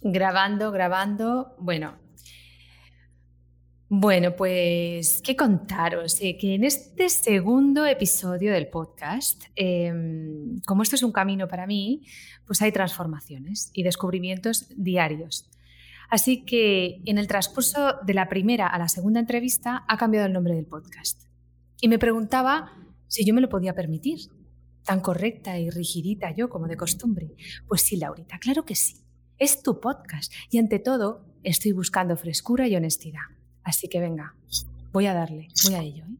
Grabando, grabando. Bueno. Bueno, pues, ¿qué contaros? Eh, que en este segundo episodio del podcast, em, como esto es un camino para mí, pues hay transformaciones y descubrimientos diarios. Así que en el transcurso de la primera a la segunda entrevista ha cambiado el nombre del podcast. Y me preguntaba si yo me lo podía permitir, tan correcta y rigidita yo como de costumbre. Pues sí, Laurita, claro que sí. Es tu podcast y ante todo estoy buscando frescura y honestidad. Así que venga, voy a darle, voy a ello. ¿eh?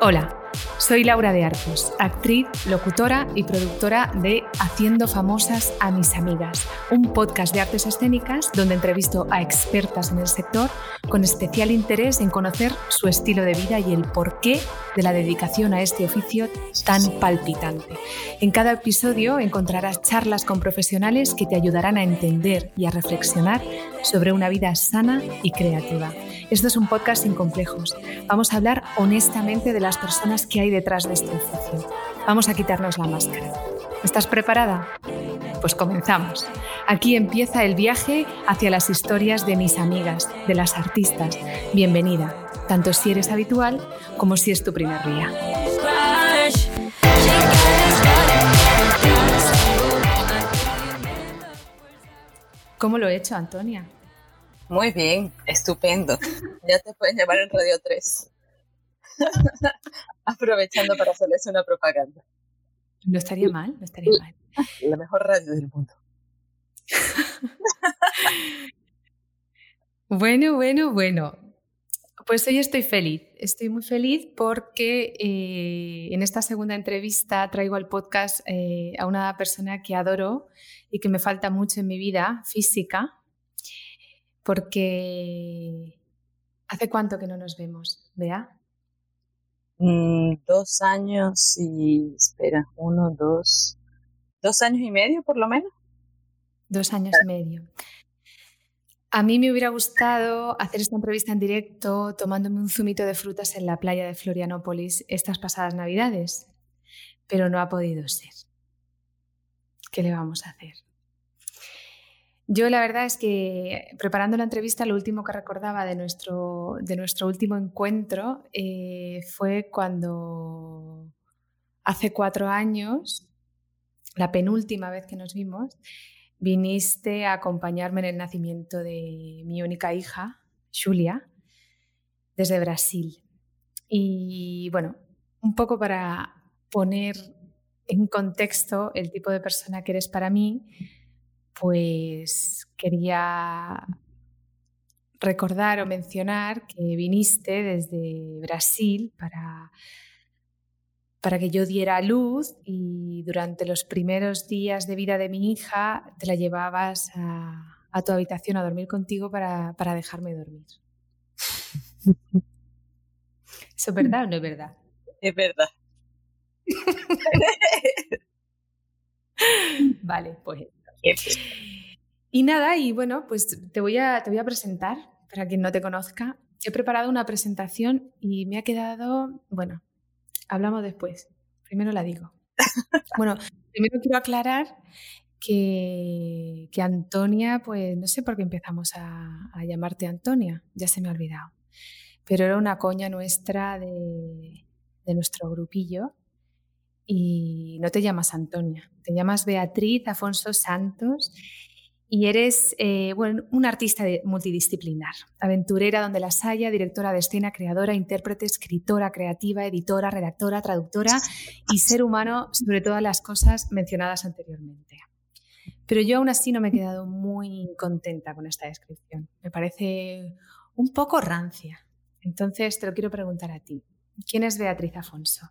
Hola. Soy Laura de Arcos, actriz, locutora y productora de Haciendo Famosas a Mis Amigas, un podcast de artes escénicas donde entrevisto a expertas en el sector con especial interés en conocer su estilo de vida y el porqué de la dedicación a este oficio tan palpitante. En cada episodio encontrarás charlas con profesionales que te ayudarán a entender y a reflexionar sobre una vida sana y creativa. Esto es un podcast sin complejos. Vamos a hablar honestamente de las personas que hay detrás de este oficio. Vamos a quitarnos la máscara. ¿Estás preparada? Pues comenzamos. Aquí empieza el viaje hacia las historias de mis amigas, de las artistas. Bienvenida, tanto si eres habitual como si es tu primer día. ¿Cómo lo he hecho, Antonia? Muy bien, estupendo. Ya te pueden llamar en Radio 3. Aprovechando para hacerles una propaganda. No estaría mal, no estaría mal. La mejor radio del mundo. bueno, bueno, bueno. Pues hoy estoy feliz, estoy muy feliz porque eh, en esta segunda entrevista traigo al podcast eh, a una persona que adoro y que me falta mucho en mi vida física, porque ¿hace cuánto que no nos vemos, Bea? Mm, dos años y, espera, uno, dos, dos años y medio por lo menos. Dos años y medio. A mí me hubiera gustado hacer esta entrevista en directo tomándome un zumito de frutas en la playa de Florianópolis estas pasadas navidades, pero no ha podido ser. ¿Qué le vamos a hacer? Yo la verdad es que preparando la entrevista, lo último que recordaba de nuestro, de nuestro último encuentro eh, fue cuando hace cuatro años, la penúltima vez que nos vimos, viniste a acompañarme en el nacimiento de mi única hija, Julia, desde Brasil. Y bueno, un poco para poner en contexto el tipo de persona que eres para mí, pues quería recordar o mencionar que viniste desde Brasil para, para que yo diera luz y durante los primeros días de vida de mi hija te la llevabas a, tu habitación a dormir contigo para, para dejarme dormir. ¿Eso es verdad o no es verdad? Es verdad. vale, pues y nada, y bueno, pues te voy, a, te voy a presentar, para quien no te conozca. He preparado una presentación y me ha quedado, bueno, hablamos después. Primero la digo. Bueno, primero quiero aclarar que, que, Antonia, pues no sé por qué empezamos a, a, llamarte Antonia, ya se me ha olvidado, pero era una coña nuestra de, de nuestro grupillo y no te llamas Antonia, te llamas Beatriz Afonso Santos y eres eh, bueno, una artista multidisciplinar, aventurera donde las haya, directora de escena, creadora, intérprete, escritora, creativa, editora, redactora, traductora y ser humano sobre todas las cosas mencionadas anteriormente. Pero yo aún así no me he quedado muy contenta con esta descripción. Me parece un poco rancia. Entonces te lo quiero preguntar a ti. ¿Quién es Beatriz Afonso?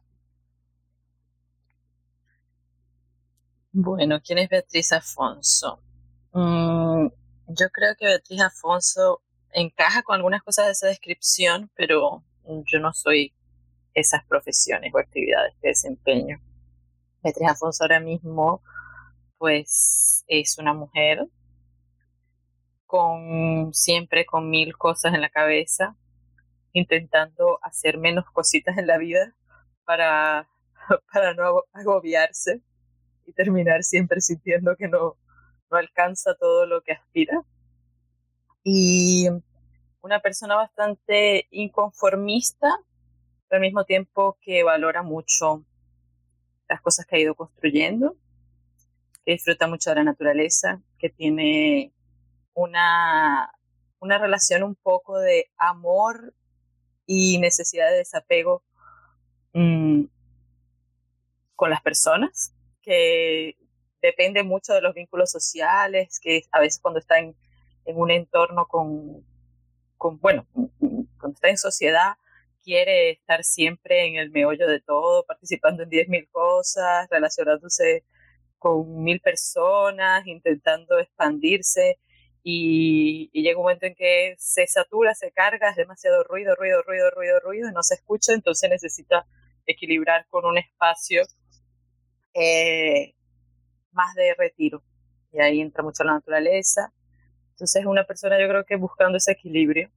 Bueno, ¿quién es Beatriz Afonso? Mm, yo creo que Beatriz Afonso encaja con algunas cosas de esa descripción, pero yo no soy esas profesiones o actividades que desempeño. Beatriz Afonso ahora mismo, pues, es una mujer con siempre con mil cosas en la cabeza, intentando hacer menos cositas en la vida para, para no agobiarse y terminar siempre sintiendo que no, no alcanza todo lo que aspira. Y una persona bastante inconformista, pero al mismo tiempo que valora mucho las cosas que ha ido construyendo, que disfruta mucho de la naturaleza, que tiene una, una relación un poco de amor y necesidad de desapego mm, con las personas, que depende mucho de los vínculos sociales, que a veces cuando está en, en un entorno con, con, bueno, cuando está en sociedad, quiere estar siempre en el meollo de todo, participando en 10.000 cosas, relacionándose con mil personas, intentando expandirse y, llega un momento en que se satura, se carga, es demasiado ruido, ruido, ruido, ruido, ruido, y no se escucha, entonces necesita equilibrar con un espacio eh, más de retiro. Y ahí entra mucho la naturaleza. Entonces es una persona yo creo que buscando ese equilibrio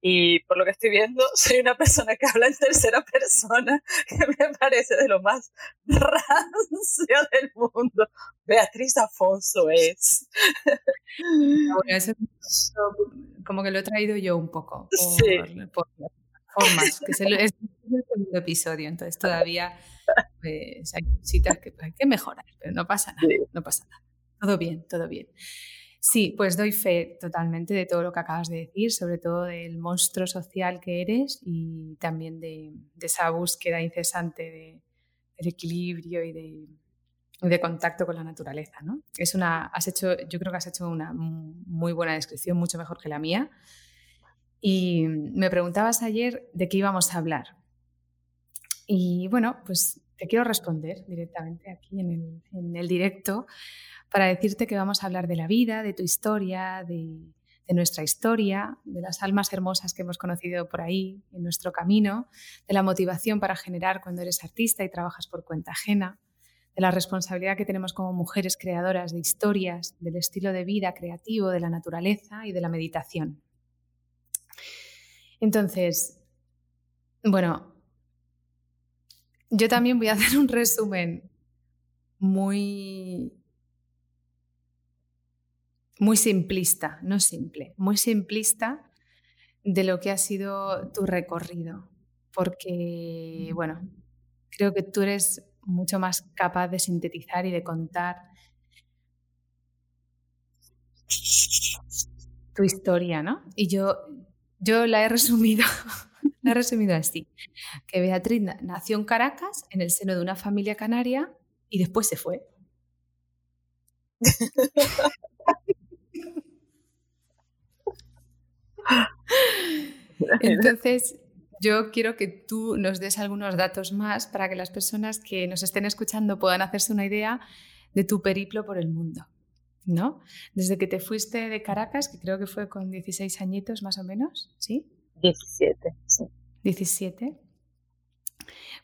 y por lo que estoy viendo, soy una persona que habla en tercera persona, que me parece de lo más rancio del mundo. Beatriz Afonso es. Bueno, eso como que lo he traído yo un poco por, formas, que es el, segundo episodio, entonces todavía pues, hay cositas que hay que mejorar, pero no pasa nada, no pasa nada. Todo bien, todo bien. Sí, pues doy fe totalmente de todo lo que acabas de decir, sobre todo del monstruo social que eres y también de, esa búsqueda incesante de, del equilibrio y de, contacto con la naturaleza. ¿no? Es una, has hecho, yo creo que has hecho una muy buena descripción, mucho mejor que la mía. Y me preguntabas ayer de qué íbamos a hablar. Y bueno, pues te quiero responder directamente aquí en el, directo para decirte que vamos a hablar de la vida, de tu historia, de, nuestra historia, de las almas hermosas que hemos conocido por ahí en nuestro camino, de la motivación para generar cuando eres artista y trabajas por cuenta ajena, de la responsabilidad que tenemos como mujeres creadoras de historias, del estilo de vida creativo, de la naturaleza y de la meditación. Entonces, bueno, yo también voy a hacer un resumen muy muy simplista, no simple, muy simplista de lo que ha sido tu recorrido. Porque, bueno, creo que tú eres mucho más capaz de sintetizar y de contar tu historia, ¿no? Y yo, yo la he resumido, la he resumido así, que Beatriz nació en Caracas, en el seno de una familia canaria, y después se fue. Entonces, yo quiero que tú nos des algunos datos más para que las personas que nos estén escuchando puedan hacerse una idea de tu periplo por el mundo. ¿No? Desde que te fuiste de Caracas, que creo que fue con 16 añitos más o menos, ¿sí? 17, sí. 17.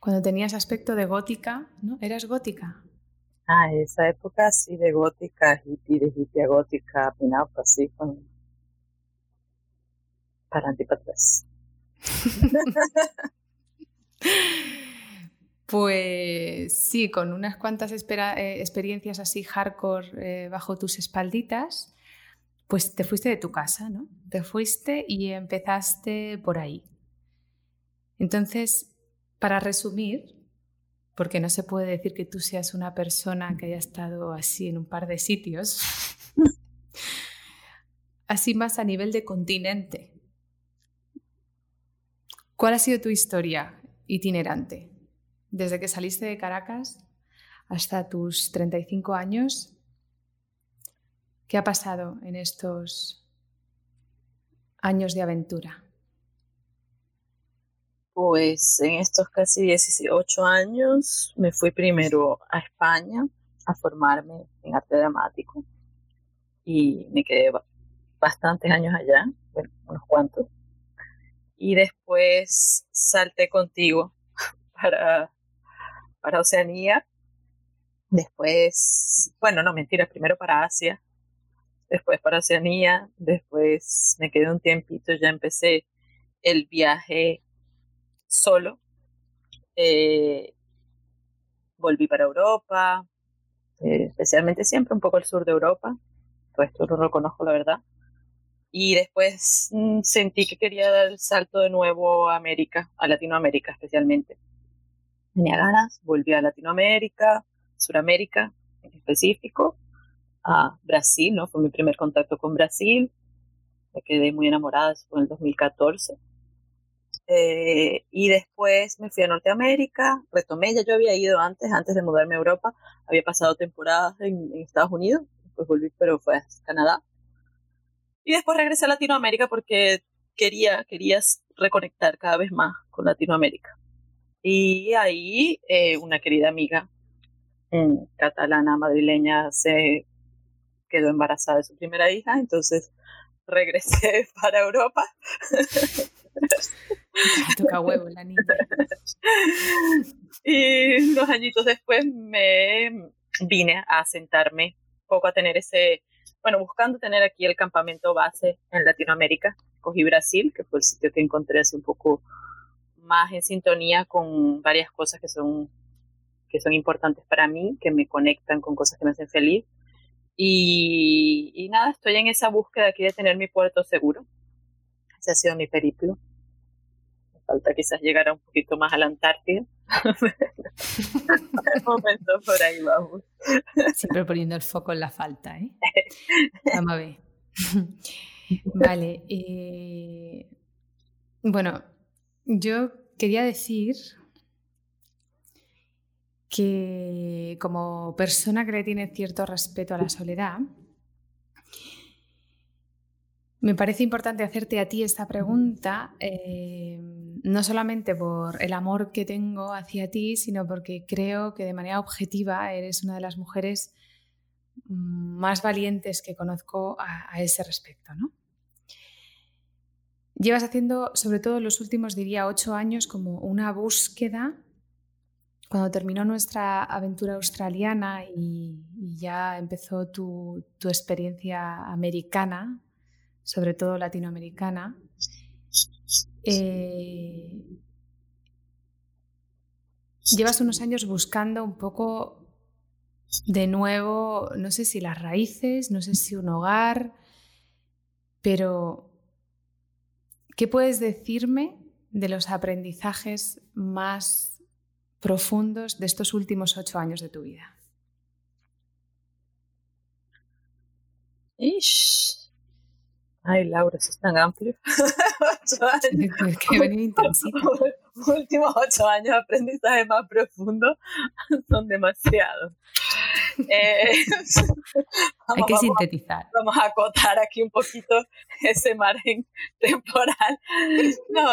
Cuando tenías aspecto de gótica, ¿no? ¿Eras gótica? Ah, esa época sí, de gótica, hippie, de hippie gótica, pin-up, así, con para Pues sí, con unas cuantas eh, experiencias así hardcore eh, bajo tus espalditas, pues te fuiste de tu casa, ¿no? Te fuiste y empezaste por ahí. Entonces, para resumir, porque no se puede decir que tú seas una persona que haya estado así en un par de sitios, así más a nivel de continente, ¿Cuál ha sido tu historia itinerante? Desde que saliste de Caracas hasta tus 35 años, ¿qué ha pasado en estos años de aventura? Pues en estos casi 18 años me fui primero a España a formarme en arte dramático y me quedé bastantes años allá, bueno, unos cuantos y después salté contigo para, para Oceanía. Después, bueno, no mentira, primero para Asia, después para Oceanía, después me quedé un tiempito, ya empecé el viaje solo. Eh, volví para Europa, eh, especialmente siempre un poco el sur de Europa, pues esto no lo conozco la verdad. Y después mm, sentí que quería dar el salto de nuevo a América, a Latinoamérica especialmente. Tenía ganas, volví a Latinoamérica, Suramérica en específico, a Brasil, ¿no? Fue mi primer contacto con Brasil. Me quedé muy enamorada, fue en el 2014. Eh, y después me fui a Norteamérica, retomé, ya yo había ido antes, antes de mudarme a Europa, había pasado temporadas en, Estados Unidos, después volví, pero fue a Canadá. Y después regresé a Latinoamérica porque quería, quería reconectar cada vez más con Latinoamérica. Y ahí eh, una querida amiga catalana, madrileña, se quedó embarazada de su primera hija, entonces regresé para Europa. Toca huevo la niña. Y dos añitos después me vine a sentarme poco a tener ese, bueno, buscando tener aquí el campamento base en Latinoamérica. Cogí Brasil, que fue el sitio que encontré hace un poco más en sintonía con varias cosas que son, que son importantes para mí, que me conectan con cosas que me hacen feliz. Y, y nada, estoy en esa búsqueda aquí de tener mi puerto seguro. Ese ha sido mi periplo. Me falta quizás llegar a un poquito más a la Antártida. de momento por ahí vamos. Siempre poniendo el foco en la falta, ¿eh? Vamos a ver. Vale. Eh, bueno, yo quería decir que como persona que le tiene cierto respeto a la soledad, me parece importante hacerte a ti esta pregunta, eh, no solamente por el amor que tengo hacia ti, sino porque creo que de manera objetiva eres una de las mujeres más valientes que conozco a, ese respecto. ¿no? Llevas haciendo, sobre todo los últimos, diría, ocho años, como una búsqueda. Cuando terminó nuestra aventura australiana y, ya empezó tu, experiencia americana, sobre todo latinoamericana, eh, llevas unos años buscando un poco de nuevo, no sé si las raíces, no sé si un hogar, pero ¿Qué puedes decirme de los aprendizajes más profundos de estos últimos ocho años de tu vida? Ish. Ay, Laura, eso es tan amplio. ocho años. que Últimos ocho años de aprendizaje más profundo son demasiados. Eh, Hay que sintetizar. Vamos a acotar aquí un poquito ese margen temporal. No,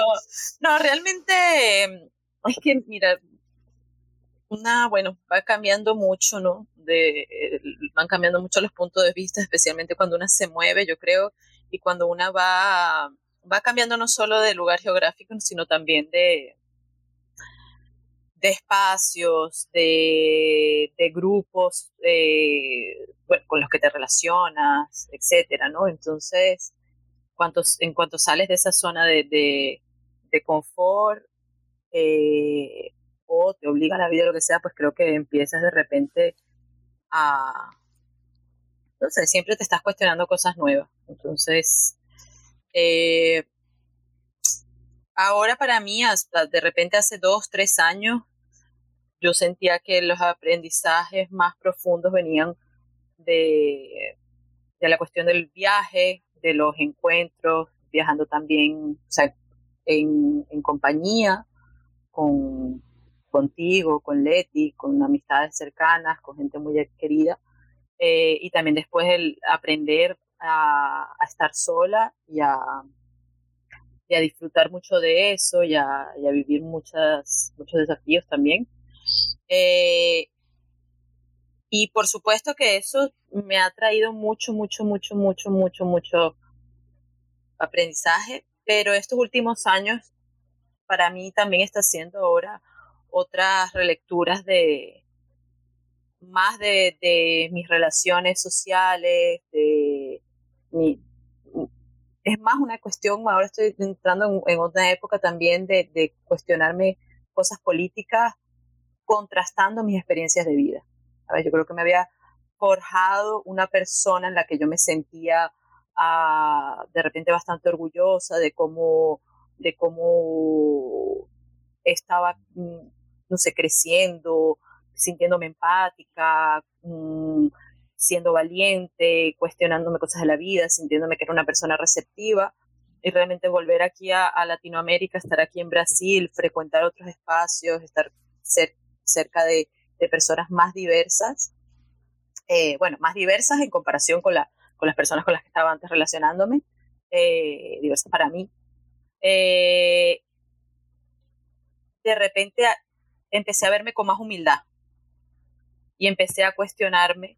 no, realmente es que, mira, una, bueno, va cambiando mucho, ¿no? De, van cambiando mucho los puntos de vista, especialmente cuando una se mueve, yo creo, y cuando una va, va cambiando no solo de lugar geográfico, sino también de, de espacios, de, grupos con los que te relacionas, etcétera, ¿no? Entonces, en cuanto sales de esa zona de, confort eh, o te obliga a la vida lo que sea, pues creo que empiezas de repente a, no sé, siempre te estás cuestionando cosas nuevas. Entonces, eh, ahora para mí, de repente hace dos, tres años, yo sentía que los aprendizajes más profundos venían de, de la cuestión del viaje, de los encuentros, viajando también o sea, en, en, compañía, con, contigo, con Leti, con amistades cercanas, con gente muy querida. Eh, y también después el aprender a, estar sola y a, y a, disfrutar mucho de eso y a, vivir muchas, muchos desafíos también. Eh, y por supuesto que eso me ha traído mucho, mucho, mucho, mucho, mucho, mucho aprendizaje, pero estos últimos años para mí también está haciendo ahora otras relecturas de más de, mis relaciones sociales, de es más una cuestión, ahora estoy entrando en, otra época también de, cuestionarme cosas políticas contrastando mis experiencias de vida. A ver, yo creo que me había forjado una persona en la que yo me sentía ah, de repente bastante orgullosa de cómo, de cómo estaba, mm, no sé, creciendo, sintiéndome empática, mm, siendo valiente, cuestionándome cosas de la vida, sintiéndome que era una persona receptiva y realmente volver aquí a, Latinoamérica, estar aquí en Brasil, frecuentar otros espacios, estar cerca de, personas más diversas, eh, bueno, más diversas en comparación con, la, con las personas con las que estaba antes relacionándome, eh, diversas para mí. Eh, de repente empecé a verme con más humildad y empecé a cuestionarme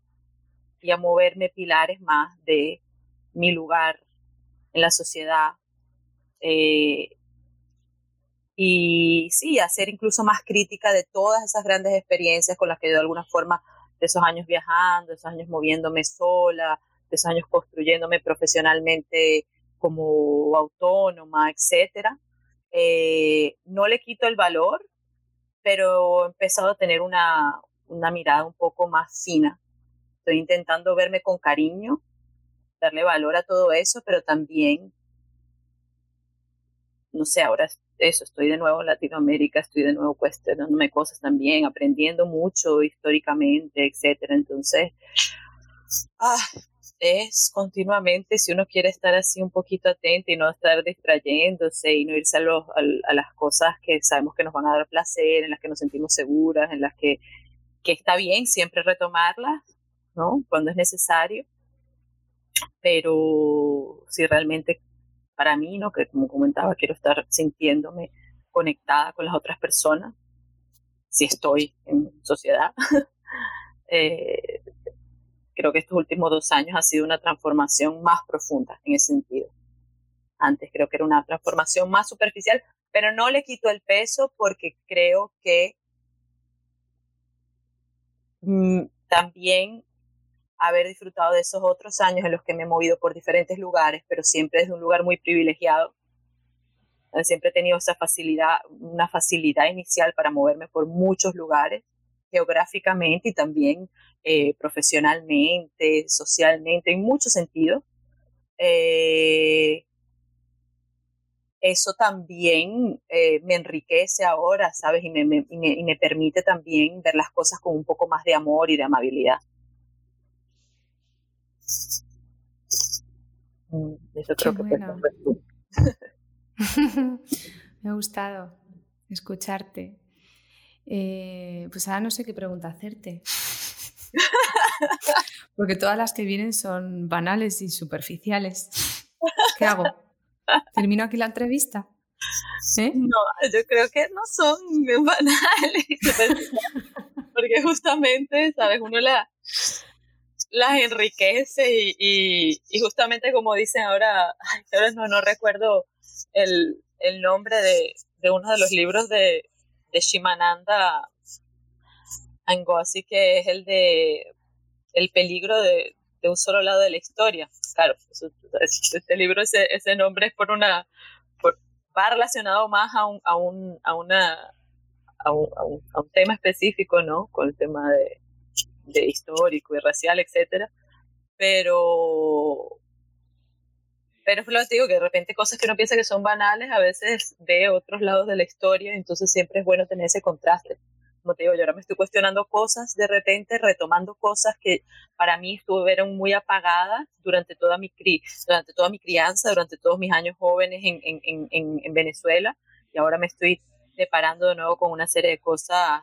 y a moverme pilares más de mi lugar en la sociedad. Eh, y sí, a ser incluso más crítica de todas esas grandes experiencias con las que yo de alguna forma, de esos años viajando, de esos años moviéndome sola, de esos años construyéndome profesionalmente como autónoma, etcétera. Eh, no le quito el valor, pero he empezado a tener una, una mirada un poco más fina Estoy intentando verme con cariño, darle valor a todo eso, pero también, no sé, ahora eso, estoy de nuevo en Latinoamérica, estoy de nuevo cuestionándome cosas también, aprendiendo mucho históricamente, etcétera. Entonces, ah, es continuamente, si uno quiere estar así un poquito atento y no estar distrayéndose y no irse a, a, las cosas que sabemos que nos van a dar placer, en las que nos sentimos seguras, en las que, que está bien siempre retomarlas, ¿no? Cuando es necesario. Pero si realmente para mí, ¿no? Que como comentaba, quiero estar sintiéndome conectada con las otras personas, si estoy en sociedad. eh, creo que estos últimos dos años ha sido una transformación más profunda en ese sentido. Antes creo que era una transformación más superficial, pero no le quito el peso porque creo que mm, también haber disfrutado de esos otros años en los que me he movido por diferentes lugares, pero siempre desde un lugar muy privilegiado. Siempre he tenido esa facilidad, una facilidad inicial para moverme por muchos lugares, geográficamente y también eh, profesionalmente, socialmente, en muchos sentidos. Eh, eso también eh, me enriquece ahora, ¿sabes? y me permite también ver las cosas con un poco más de amor y de amabilidad. Mm, eso creo que Me ha gustado escucharte. Eh, pues ahora no sé qué pregunta hacerte. Porque todas las que vienen son banales y superficiales. ¿Qué hago? ¿Termino aquí la entrevista? ¿Eh? No, yo creo que no son banales. Porque justamente, ¿sabes? Uno la, las enriquece y, y, justamente como dicen ahora, ay, no, no recuerdo el, el nombre de, de, uno de los libros de, de Shimananda Ngozi, que es el de El peligro de, de un solo lado de la historia. Claro, este libro, ese, ese nombre es por una, va relacionado más a un, a un, a una, a un, a un tema específico, ¿no? Con el tema de, de histórico y racial, etcétera, pero pero lo que digo que de repente cosas que uno piensa que son banales a veces ve otros lados de la historia, entonces siempre es bueno tener ese contraste. Como te digo, yo ahora me estoy cuestionando cosas de repente, retomando cosas que para mí estuvieron muy apagadas durante toda mi, cri durante toda mi crianza, durante todos mis años jóvenes en, en, en, en Venezuela, y ahora me estoy deparando de nuevo con una serie de cosas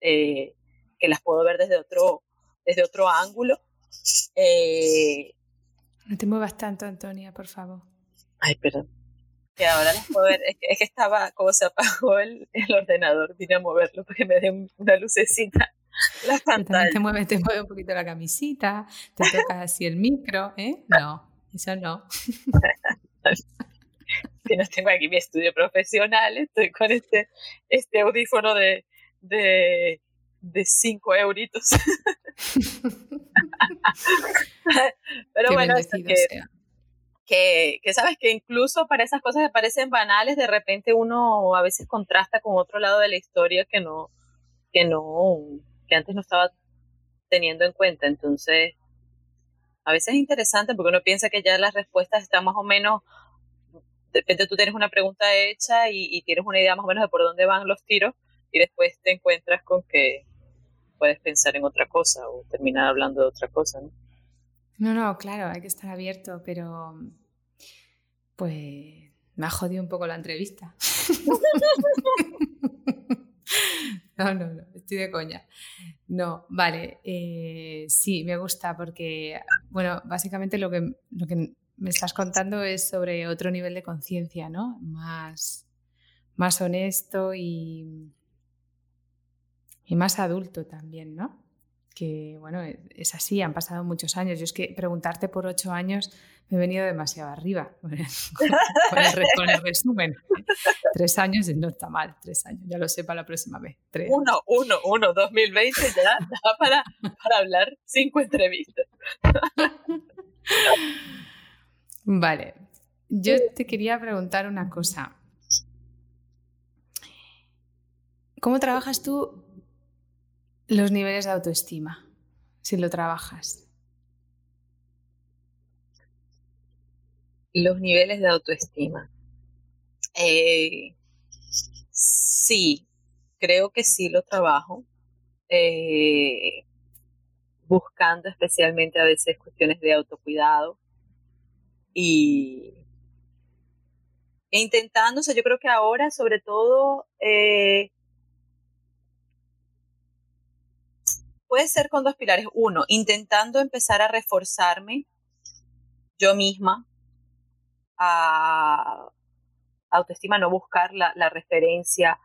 eh, que las puedo ver desde otro, desde otro ángulo. Eh, no te muevas tanto, Antonia, por favor. Ay, perdón. Que ahora las puedo ver. Es que, estaba, como se apagó el, el, ordenador, vine a moverlo porque me den una lucecita. La pantalla. Te mueve, te mueve un poquito la camisita, te tocas así el micro, ¿eh? No, eso no. que no tengo aquí mi estudio profesional, estoy con este, este audífono de, de de 5 euritos. Pero bueno, que, que, sabes que incluso para esas cosas que parecen banales, de repente uno a veces contrasta con otro lado de la historia que no, que no, que antes no estaba teniendo en cuenta. Entonces, a veces es interesante porque uno piensa que ya las respuestas están más o menos, de repente tú tienes una pregunta hecha y, tienes una idea más o menos de por dónde van los tiros y después te encuentras con que puedes pensar en otra cosa o terminar hablando de otra cosa, ¿no? No, no, claro, hay que estar abierto, pero pues me ha jodido un poco la entrevista. no, no, no, estoy de coña. No, vale, eh, sí, me gusta porque, bueno, básicamente lo que, lo que me estás contando es sobre otro nivel de conciencia, ¿no? Más, más honesto y, y más adulto también, ¿no? Que bueno, es así, han pasado muchos años. Yo es que preguntarte por ocho años me he venido demasiado arriba con el, resumen. tres años no está mal, tres años, ya lo sé para la próxima vez. Uno, uno, uno, 2020 ya da para, para hablar cinco entrevistas. Vale, yo te quería preguntar una cosa. ¿Cómo trabajas tú los niveles de autoestima, si lo trabajas. Los niveles de autoestima. Eh, sí, creo que sí lo trabajo. Eh, buscando especialmente a veces cuestiones de autocuidado y e intentando, yo creo que ahora sobre todo eh, puede ser con dos pilares. Uno, intentando empezar a reforzarme yo misma, a autoestima, no buscar la, referencia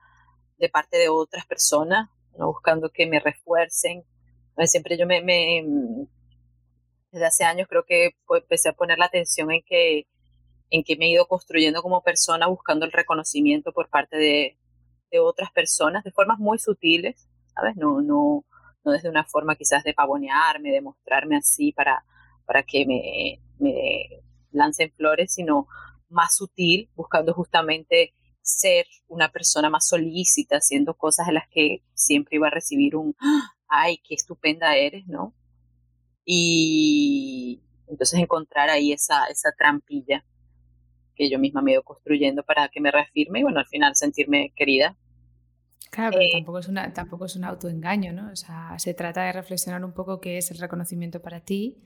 de parte de otras personas, no buscando que me refuercen. Siempre yo me, desde hace años creo que empecé a poner la atención en que, en que me he ido construyendo como persona buscando el reconocimiento por parte de, de otras personas de formas muy sutiles, ¿sabes? No, no, no desde una forma quizás de pavonearme, de mostrarme así para, para que me, me lancen flores, sino más sutil, buscando justamente ser una persona más solícita, haciendo cosas en las que siempre iba a recibir un, ay, qué estupenda eres, ¿no? Y entonces encontrar ahí esa, esa trampilla que yo misma me he ido construyendo para que me reafirme y bueno, al final sentirme querida Claro, pero eh, tampoco, es una, tampoco es un autoengaño, ¿no? O sea, se trata de reflexionar un poco qué es el reconocimiento para ti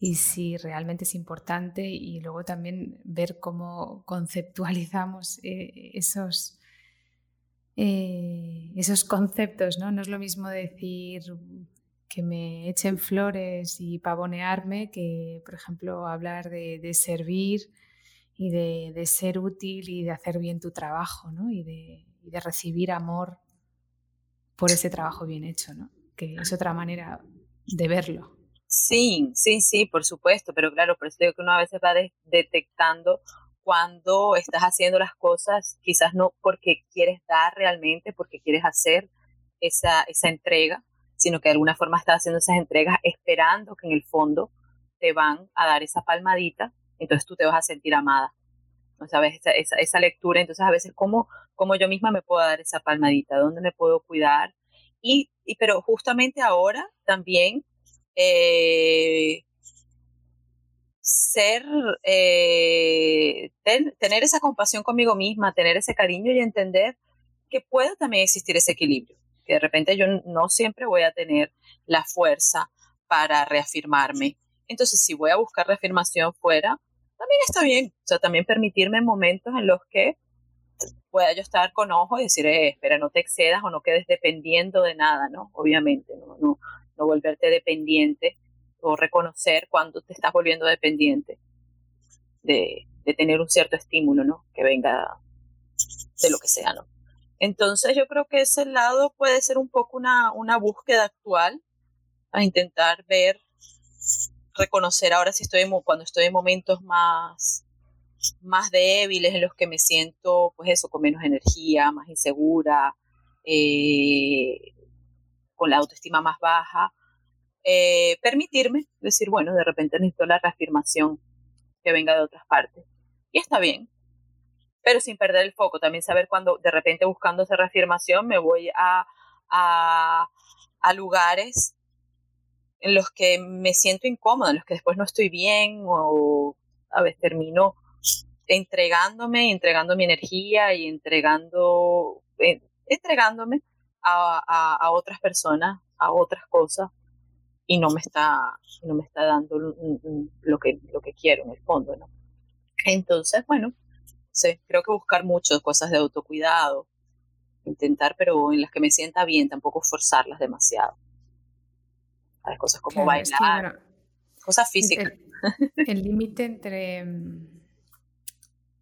y si realmente es importante y luego también ver cómo conceptualizamos eh, esos, eh, esos conceptos, ¿no? No es lo mismo decir que me echen flores y pavonearme que, por ejemplo, hablar de, servir y de, de, ser útil y de hacer bien tu trabajo, ¿no? Y de, y de recibir amor por ese trabajo bien hecho, ¿no? Que es otra manera de verlo. Sí, sí, sí, por supuesto, pero claro, por eso digo que uno a veces va detectando cuando estás haciendo las cosas, quizás no porque quieres dar realmente, porque quieres hacer esa, esa entrega, sino que de alguna forma estás haciendo esas entregas esperando que en el fondo te van a dar esa palmadita, entonces tú te vas a sentir amada. ¿No sabes? Esa, esa, lectura, entonces a veces, ¿cómo, ¿cómo, yo misma me puedo dar esa palmadita? ¿Dónde me puedo cuidar? Y, pero justamente ahora también eh, ser, eh, tener esa compasión conmigo misma, tener ese cariño y entender que puede también existir ese equilibrio, que de repente yo no siempre voy a tener la fuerza para reafirmarme. Entonces, si voy a buscar reafirmación fuera, también está bien. O sea, también permitirme momentos en los que pueda yo estar con ojo y decir, eh, espera, no te excedas o no quedes dependiendo de nada, ¿no? Obviamente, no, no, no volverte dependiente o reconocer cuando te estás volviendo dependiente de, de tener un cierto estímulo, ¿no? Que venga de lo que sea, ¿no? Entonces yo creo que ese lado puede ser un poco una, una búsqueda actual a intentar ver reconocer ahora si estoy cuando estoy en momentos más más débiles en los que me siento pues eso con menos energía más insegura eh, con la autoestima más baja eh, permitirme decir bueno de repente necesito la reafirmación que venga de otras partes. Y está bien, pero sin perder el foco, también saber cuando de repente buscando esa reafirmación me voy a, a lugares en los que me siento incómoda, en los que después no estoy bien o a veces termino entregándome, entregando mi energía y entregando, eh, entregándome a, a, otras personas, a otras cosas y no me está, no me está dando lo que, lo que quiero en el fondo, ¿no? Entonces, bueno, sí, creo que buscar mucho cosas de autocuidado, intentar, pero en las que me sienta bien, tampoco forzarlas demasiado. Cosas como bailar, cosas físicas. El límite entre,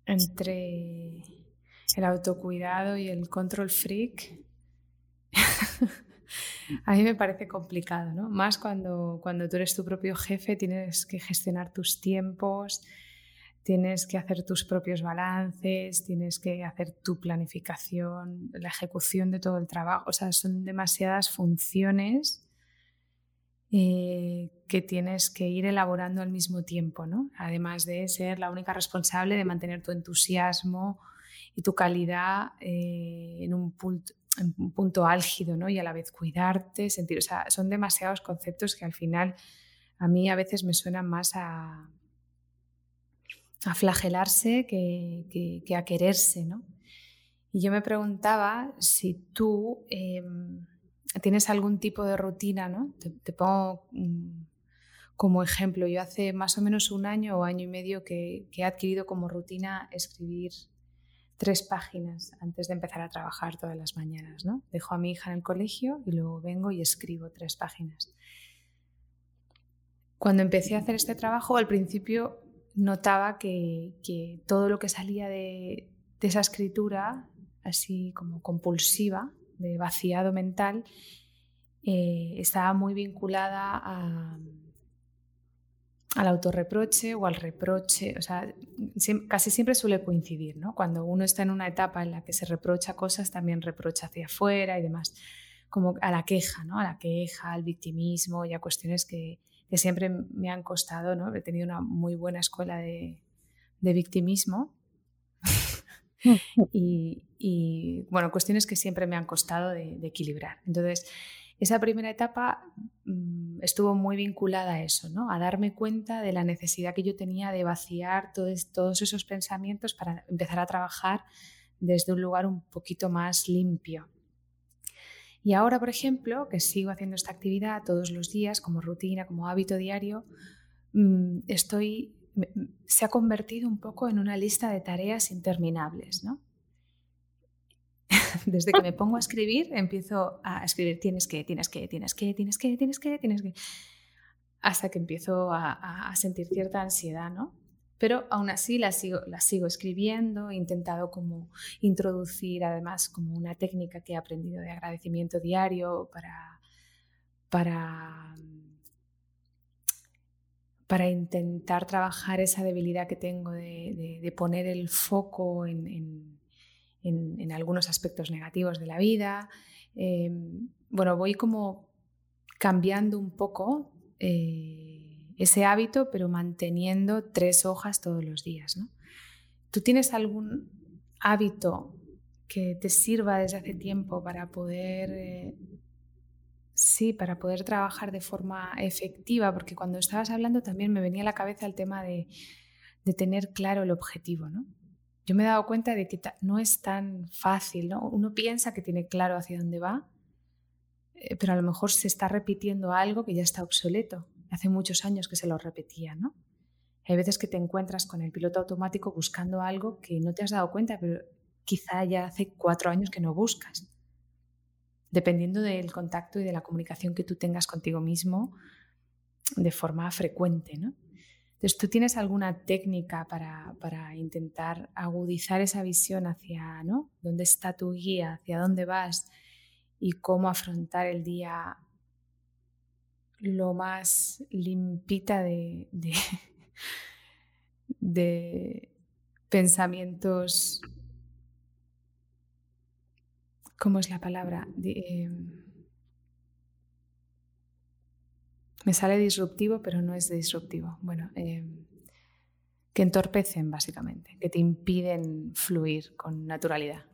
entre el autocuidado y el control freak a mí me parece complicado, ¿no? Más cuando, cuando tú eres tu propio jefe, tienes que gestionar tus tiempos, tienes que hacer tus propios balances, tienes que hacer tu planificación, la ejecución de todo el trabajo. O sea, son demasiadas funciones eh, que tienes que ir elaborando al mismo tiempo, ¿no? Además de ser la única responsable de mantener tu entusiasmo y tu calidad eh, en, un punto, álgido, ¿no? Y a la vez cuidarte, sentir, o sea, son demasiados conceptos que al final a mí a veces me suenan más a, a flagelarse que, que, a quererse, ¿no? Y yo me preguntaba si tú em, tienes algún tipo de rutina, ¿no? Te, pongo mm, como ejemplo, yo hace más o menos un año o año y medio que, que, he adquirido como rutina escribir tres páginas antes de empezar a trabajar todas las mañanas, ¿no? Dejo a mi hija en el colegio y luego vengo y escribo tres páginas. Cuando empecé a hacer este trabajo, al principio notaba que, todo lo que salía de, esa escritura, así como compulsiva, de vaciado mental, eh, estaba muy vinculada al autorreproche o al reproche. O sea, casi siempre suele coincidir, ¿no? Cuando uno está en una etapa en la que se reprocha cosas, también reprocha hacia afuera y demás, como a la queja, ¿no? A la queja, al victimismo y a cuestiones que, que siempre me han costado, ¿no? He tenido una muy buena escuela de, victimismo y, bueno, cuestiones que siempre me han costado de, equilibrar. Entonces, esa primera etapa mm, estuvo muy vinculada a eso, ¿no? A darme cuenta de la necesidad que yo tenía de vaciar todos, todos esos pensamientos para empezar a trabajar desde un lugar un poquito más limpio. Y ahora, por ejemplo, que sigo haciendo esta actividad todos los días como rutina, como hábito diario, mm, estoy, se ha convertido un poco en una lista de tareas interminables, ¿no? Desde que me pongo a escribir, empiezo a escribir tienes que, tienes que, tienes que, tienes que, tienes que, tienes que, hasta que empiezo a, a sentir cierta ansiedad, ¿no? pero aún así la sigo, la sigo escribiendo, he intentado como introducir además como una técnica que he aprendido de agradecimiento diario para, para, para intentar trabajar esa debilidad que tengo de, poner el foco en, algunos aspectos negativos de la vida. Em, bueno, voy como cambiando un poco. Eh, ese hábito, pero manteniendo tres hojas todos los días. ¿no? ¿Tú tienes algún hábito que te sirva desde hace tiempo para poder, eh, sí, para poder trabajar de forma efectiva? Porque cuando estabas hablando también me venía a la cabeza el tema de, tener claro el objetivo, ¿no? Yo me he dado cuenta de que no es tan fácil, ¿no? Uno piensa que tiene claro hacia dónde va, eh, pero a lo mejor se está repitiendo algo que ya está obsoleto hace muchos años que se lo repetía, ¿no? Hay veces que te encuentras con el piloto automático buscando algo que no te has dado cuenta, pero quizá ya hace cuatro años que no buscas. Dependiendo del contacto y de la comunicación que tú tengas contigo mismo de forma frecuente, ¿no? Entonces, ¿tú tienes alguna técnica para, para, intentar agudizar esa visión hacia, ¿no? ¿Dónde está tu guía? ¿Hacia dónde vas? Y cómo afrontar el día lo más limpita de, de, pensamientos, ¿cómo es la palabra? Em, me sale disruptivo, pero no es disruptivo. Bueno, em, que entorpecen básicamente, que te impiden fluir con naturalidad?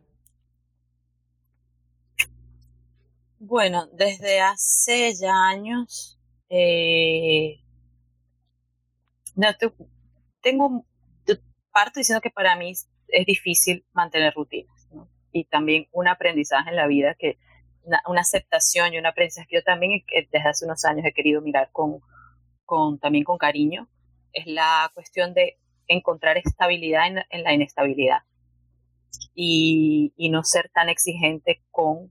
Bueno, desde hace ya años eh, tengo parto diciendo que para mí es difícil mantener rutinas y también un aprendizaje en la vida que una, aceptación y un aprendizaje que yo también desde hace unos años he querido mirar con, con también con cariño es la cuestión de encontrar estabilidad en, la inestabilidad y, no ser tan exigente con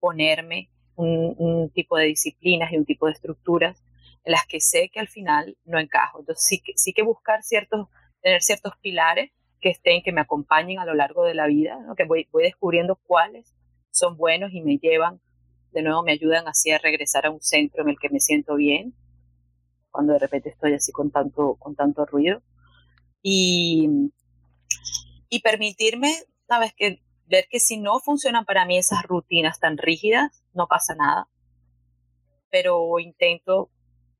ponerme un, tipo de disciplinas y un tipo de estructuras en las que sé que al final no encajo. Entonces sí que, sí que buscar ciertos, tener ciertos pilares que estén, que me acompañen a lo largo de la vida, que voy, descubriendo cuáles son buenos y me llevan, de nuevo me ayudan así a regresar a un centro en el que me siento bien, cuando de repente estoy así con tanto, con tanto ruido. Y, y permitirme, sabes, que ver que si no funcionan para mí esas rutinas tan rígidas, no pasa nada. Pero intento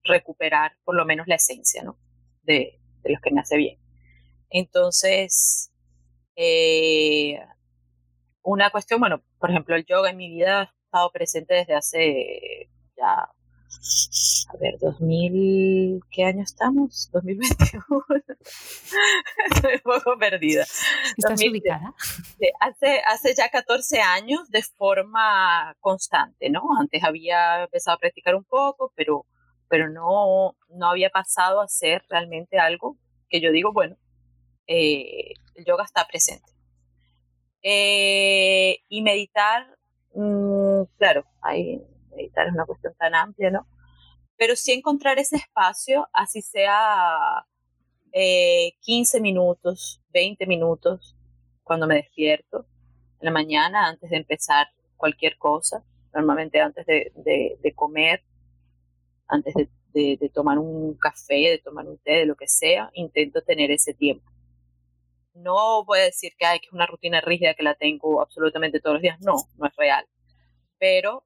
recuperar por lo menos la esencia, ¿no? De, de lo que me hace bien. Entonces, eh, una cuestión, bueno, por ejemplo, el yoga en mi vida ha estado presente desde hace ya a ver, 2000, ¿qué año estamos? 2021. Estoy un poco perdida. ¿Estás ubicada? hace, hace ya 14 años de forma constante, ¿no? Antes había empezado a practicar un poco, pero, pero no, no había pasado a ser realmente algo que yo digo, bueno, eh, el yoga está presente. Eh, y meditar, mm, claro, meditar es una cuestión tan amplia, ¿no? Pero sí encontrar ese espacio, así sea 15 eh, minutos, 20 minutos, cuando me despierto, en la mañana, antes de empezar cualquier cosa, normalmente antes de, comer, antes de, tomar un café, de tomar un té, de lo que sea, intento tener ese tiempo. No voy a decir que, hay que es una rutina rígida que la tengo absolutamente todos los días, no, no es real. Pero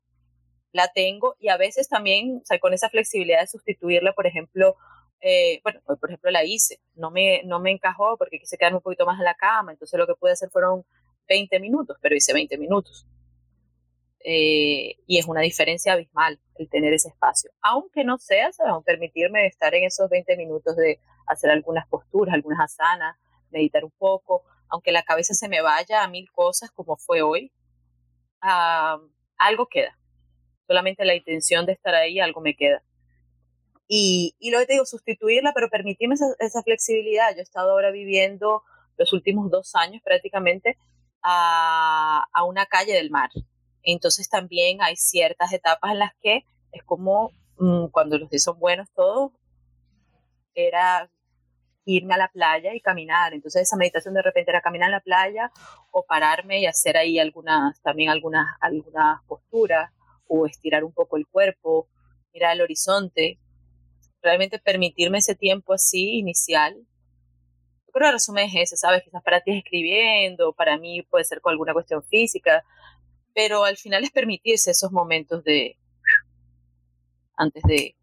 la tengo y a veces también, o sea, con esa flexibilidad de sustituirla, por ejemplo, eh, bueno, por ejemplo la hice, no me, no me encajó porque quise quedarme un poquito más en la cama, entonces lo que pude hacer fueron 20 minutos, pero hice 20 minutos. Eh, y es una diferencia abismal el tener ese espacio. Aunque no sea, ¿sabes? permitirme estar en esos 20 minutos de hacer algunas posturas, algunas asanas, meditar un poco, aunque la cabeza se me vaya a mil cosas como fue hoy, ah, algo queda solamente la intención de estar ahí, algo me queda. Y, y lo que te digo, sustituirla, pero permitirme esa, flexibilidad. Yo he estado ahora viviendo los últimos dos años prácticamente a, a una calle del mar. Entonces también hay ciertas etapas en las que es como mm, cuando los días son buenos todos, era irme a la playa y caminar. Entonces esa meditación de repente era caminar en la playa o pararme y hacer ahí algunas, también algunas, algunas posturas o estirar un poco el cuerpo, mirar el horizonte, realmente permitirme ese tiempo así inicial. Yo creo que el resumen es ese, ¿sabes? Quizás para ti es escribiendo, para mí puede ser con alguna cuestión física, pero al final es permitirse esos momentos de antes de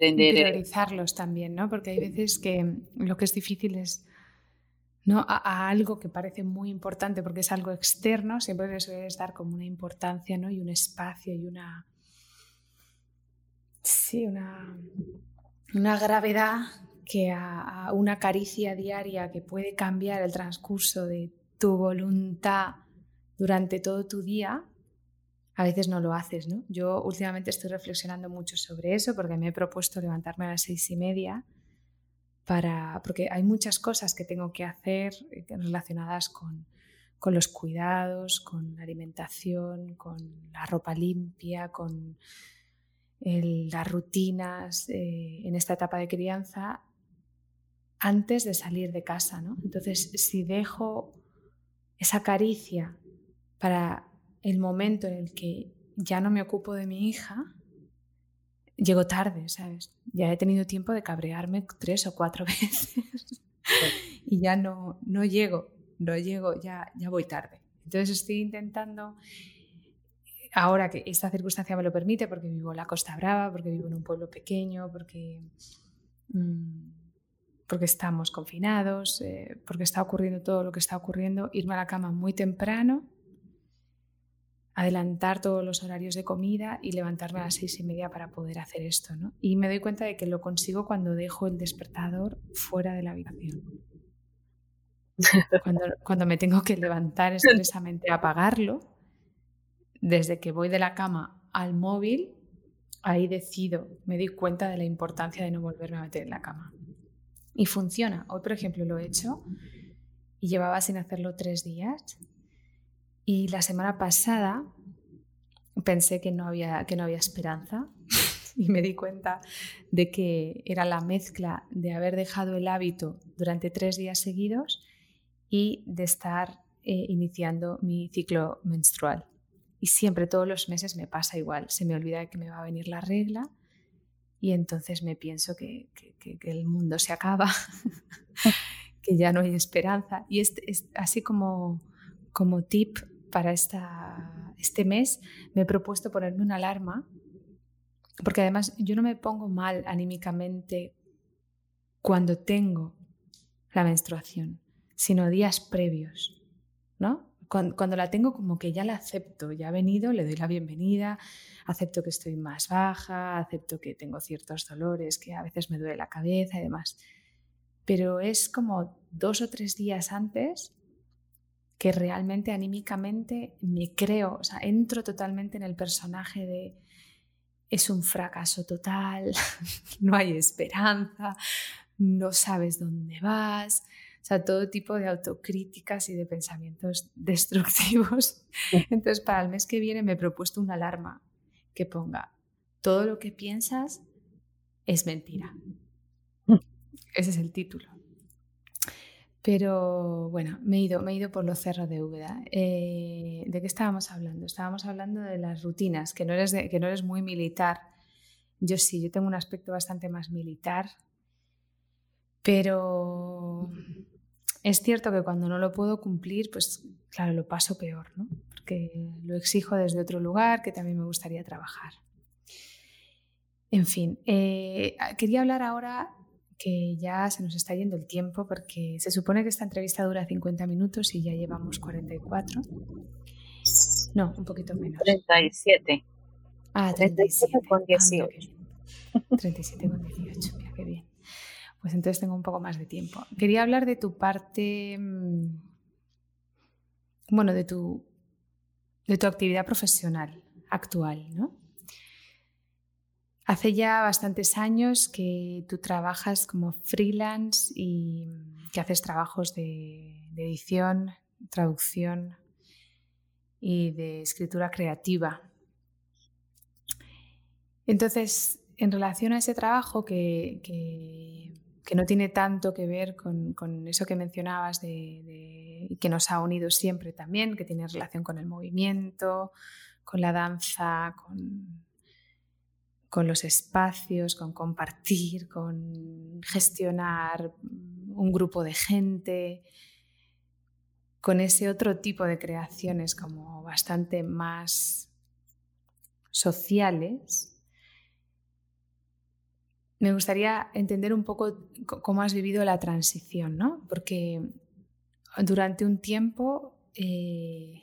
priorizarlos también, ¿no? Porque hay veces que lo que es difícil es ¿no? A, algo que parece muy importante porque es algo externo, siempre le sueles dar como una importancia ¿no? y un espacio y una, sí, una, una gravedad que a, una caricia diaria que puede cambiar el transcurso de tu voluntad durante todo tu día, a veces no lo haces. ¿no? Yo últimamente estoy reflexionando mucho sobre eso porque me he propuesto levantarme a las seis y media porque hay muchas cosas que tengo que hacer eh, relacionadas con, los cuidados, con la alimentación, con la ropa limpia, con las rutinas eh, en esta etapa de crianza antes de salir de casa. Entonces, si dejo esa caricia para el momento en el que ya no me ocupo de mi hija, llego tarde, ¿sabes? Ya he tenido tiempo de cabrearme tres o cuatro veces y ya no, no llego, no llego, ya, ya voy tarde. Entonces estoy intentando, ahora que esta circunstancia me lo permite, porque vivo en la Costa Brava, porque vivo en un pueblo pequeño, porque, mm, porque estamos confinados, eh, porque está ocurriendo todo lo que está ocurriendo, irme a la cama muy temprano, adelantar todos los horarios de comida y levantarme a las seis y media para poder hacer esto. ¿no? Y me doy cuenta de que lo consigo cuando dejo el despertador fuera de la habitación. Cuando, cuando me tengo que levantar expresamente a apagarlo, desde que voy de la cama al móvil, ahí decido, me doy cuenta de la importancia de no volverme a meter en la cama. Y funciona. Hoy, por ejemplo, lo he hecho y llevaba sin hacerlo tres días. Y la semana pasada pensé que no había, que no había esperanza y me di cuenta de que era la mezcla de haber dejado el hábito durante tres días seguidos y de estar eh, iniciando mi ciclo menstrual. Y siempre, todos los meses me pasa igual. Se me olvida que me va a venir la regla y entonces me pienso que, el mundo se acaba, que ya no hay esperanza. Y es, así como, como tip para este mes, me he propuesto ponerme una alarma, porque además yo no me pongo mal anímicamente cuando tengo la menstruación, sino días previos, ¿no? cuando, la tengo como que ya la acepto, ya ha venido, le doy la bienvenida, acepto que estoy más baja, acepto que tengo ciertos dolores, que a veces me duele la cabeza y demás. Pero es como dos o tres días antes que realmente anímicamente me creo, o sea, entro totalmente en el personaje de es un fracaso total, no hay esperanza, no sabes dónde vas, o sea, todo tipo de autocríticas y de pensamientos destructivos. Entonces, para el mes que viene me he propuesto una alarma que ponga, todo lo que piensas es mentira. Ese es el título. Pero bueno, me he ido, me he ido por los cerros de Úbeda. Eh, ¿De qué estábamos hablando? Estábamos hablando de las rutinas, que no, eres que no eres muy militar. Yo sí, yo tengo un aspecto bastante más militar, pero es cierto que cuando no lo puedo cumplir, pues claro, lo paso peor, ¿no? Porque lo exijo desde otro lugar que también me gustaría trabajar. En fin, eh, quería hablar ahora que ya se nos está yendo el tiempo porque se supone que esta entrevista dura 50 minutos y ya llevamos 44. No, un poquito menos. 37. Ah, 37. con 18. 37 con 18, mira qué bien pues entonces tengo un poco más de tiempo. Quería hablar de tu parte, mm, bueno, de tu, de tu actividad profesional actual, ¿no? Hace ya bastantes años que tú trabajas como freelance y que haces trabajos de, de edición, traducción y de escritura creativa. Entonces, en relación a ese trabajo que, que no tiene tanto que ver con, eso que mencionabas de, y que nos ha unido siempre también, que tiene relación con el movimiento, con la danza, con, con los espacios, con compartir, con gestionar un grupo de gente, con ese otro tipo de creaciones como bastante más sociales me gustaría entender un poco cómo has vivido la transición, ¿no? Porque durante un tiempo eh,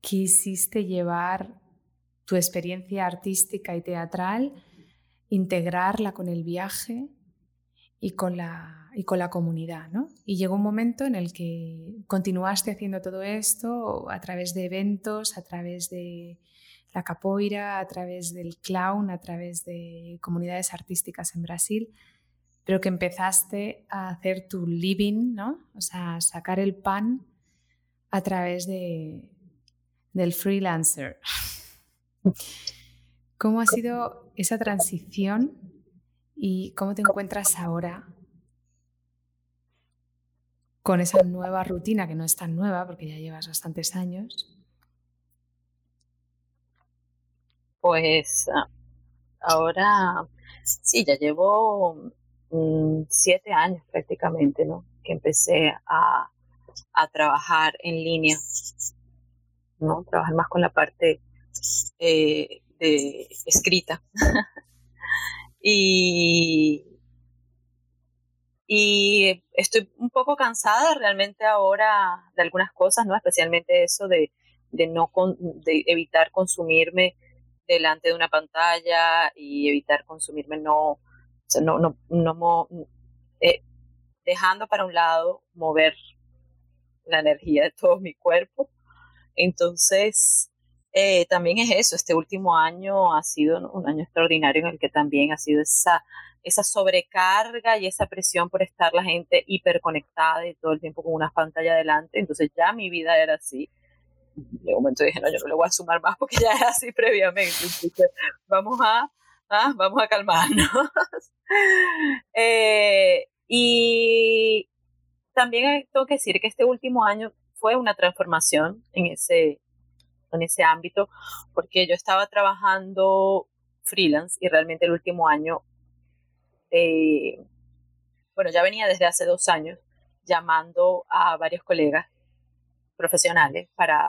quisiste llevar tu experiencia artística y teatral, integrarla con el viaje y con la, y con la comunidad, ¿no? Y llegó un momento en el que continuaste haciendo todo esto a través de eventos, a través de la capoeira, a través del clown, a través de comunidades artísticas en Brasil, pero que empezaste a hacer tu living, ¿no? O sea, sacar el pan a través de, del freelancer. ¿Cómo ha sido esa transición y cómo te encuentras ahora con esa nueva rutina, que no es tan nueva porque ya llevas bastantes años? Pues ah, ahora sí, ya llevo mm, siete años prácticamente, ¿no? Que empecé a, trabajar en línea, ¿no? Trabajar más con la parte eh, escrita. y estoy un poco cansada realmente ahora de algunas cosas, ¿no? Especialmente eso de, no de evitar consumirme delante de una pantalla y evitar consumirme no eh, dejando para un lado mover la energía de todo mi cuerpo. Entonces, eh, también es eso, este último año ha sido un año extraordinario en el que también ha sido esa, esa sobrecarga y esa presión por estar la gente hiperconectada y todo el tiempo con una pantalla adelante. Entonces ya mi vida era así. De momento dije, no, yo no le voy a sumar más porque ya era así previamente. Entonces, vamos a, ah, vamos a calmarnos. eh, y también tengo que decir que este último año fue una transformación en ese, en ese ámbito, porque yo estaba trabajando freelance y realmente el último año, eh, bueno, ya venía desde hace dos años llamando a varios colegas profesionales para,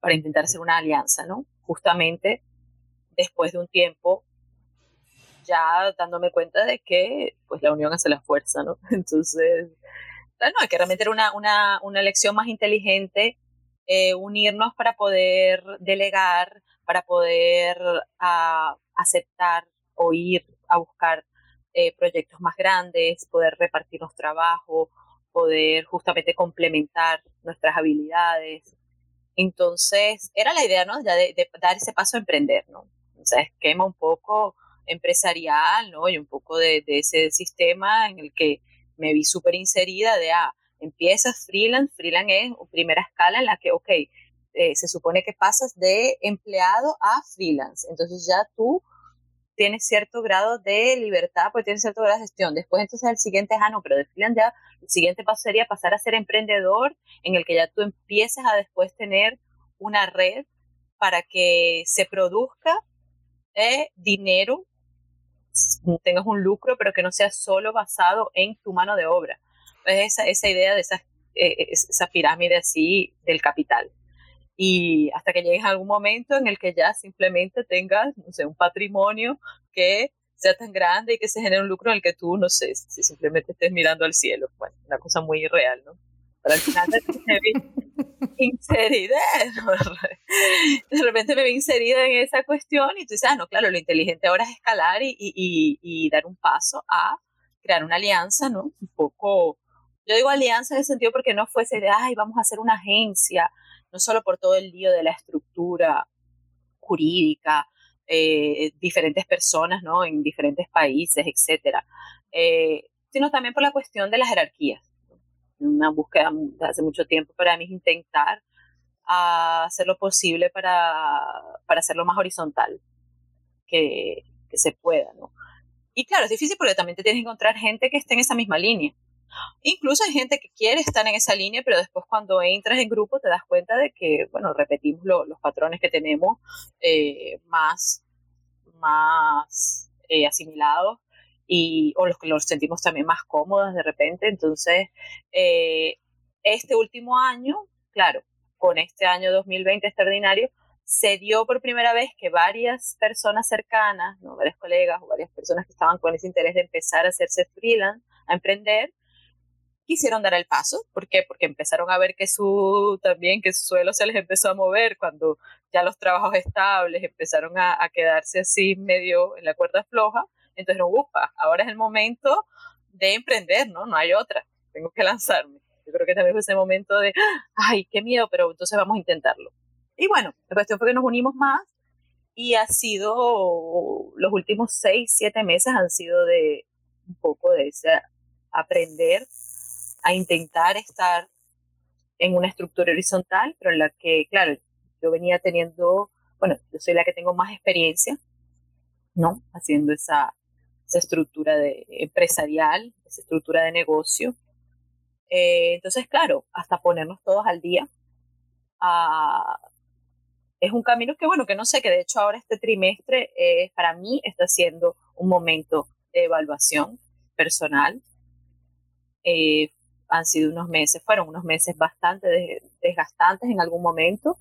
para intentar hacer una alianza, ¿no? Justamente después de un tiempo ya dándome cuenta de que pues la unión hace la fuerza, ¿no? Entonces, no, que realmente era una, una, una elección más inteligente, eh, unirnos para poder delegar, para poder uh, aceptar o ir a buscar eh, proyectos más grandes, poder repartirnos trabajo, poder justamente complementar nuestras habilidades. Entonces, era la idea, ¿no? Ya de, de dar ese paso a emprender, ¿no? O sea, esquema un poco empresarial, ¿no? Y un poco de, ese sistema en el que me vi súper inserida de, ah, empiezas freelance, freelance es primera escala en la que, ok, eh, se supone que pasas de empleado a freelance. Entonces ya tú tienes cierto grado de libertad, pues tienes cierto grado de gestión. Después entonces el siguiente es, ah, pero de freelance ya, el siguiente paso sería pasar a ser emprendedor, en el que ya tú empieces a después tener una red para que se produzca eh, dinero tengas un lucro, pero que no sea solo basado en tu mano de obra. Es esa, esa idea de esa, eh, esa pirámide así del capital. Y hasta que llegues a algún momento en el que ya simplemente tengas, no sé, un patrimonio que sea tan grande y que se genere un lucro en el que tú, no sé, si simplemente estés mirando al cielo. Bueno, una cosa muy irreal, ¿no? Pero al final inserida, de repente me vi inserida en esa cuestión y tú dices, ah, no, claro, lo inteligente ahora es escalar y, y, y dar un paso a crear una alianza, ¿no? Un poco, yo digo alianza en el sentido porque no fuese de, ay, vamos a hacer una agencia, no solo por todo el lío de la estructura jurídica, eh, diferentes personas, ¿no? En diferentes países, etcétera, eh, sino también por la cuestión de las jerarquías una búsqueda de hace mucho tiempo para mí es intentar hacer lo posible para, para hacerlo más horizontal que, que se pueda, ¿no? Y claro, es difícil porque también te tienes que encontrar gente que esté en esa misma línea. Incluso hay gente que quiere estar en esa línea, pero después cuando entras en grupo te das cuenta de que, bueno, repetimos los patrones que tenemos eh, más, más eh, asimilados y, o los que los sentimos también más cómodas de repente. Entonces, eh, este último año, claro, con este año 2020 extraordinario, se dio por primera vez que varias personas cercanas, ¿no? varias colegas o varias personas que estaban con ese interés de empezar a hacerse freelance, a emprender, quisieron dar el paso. ¿Por qué? Porque empezaron a ver que su también que su suelo se les empezó a mover cuando ya los trabajos estables empezaron a, a quedarse así medio en la cuerda floja entonces, no, upa, ahora es el momento de emprender, ¿no? No hay otra, tengo que lanzarme. Yo creo que también fue ese momento de, ay, qué miedo, pero entonces vamos a intentarlo. Y bueno, la cuestión fue que nos unimos más y ha sido, los últimos seis, siete meses han sido de un poco de ese aprender a intentar estar en una estructura horizontal, pero en la que, claro, yo venía teniendo, bueno, yo soy la que tengo más experiencia, ¿no? Haciendo esa, esa estructura de, empresarial, esa estructura de negocio. Eh, entonces, claro, hasta ponernos todos al día. Ah, es un camino que, bueno, que no sé, que de hecho ahora este trimestre eh, para mí está siendo un momento de evaluación personal. Eh, han sido unos meses, fueron unos meses bastante desgastantes en algún momento.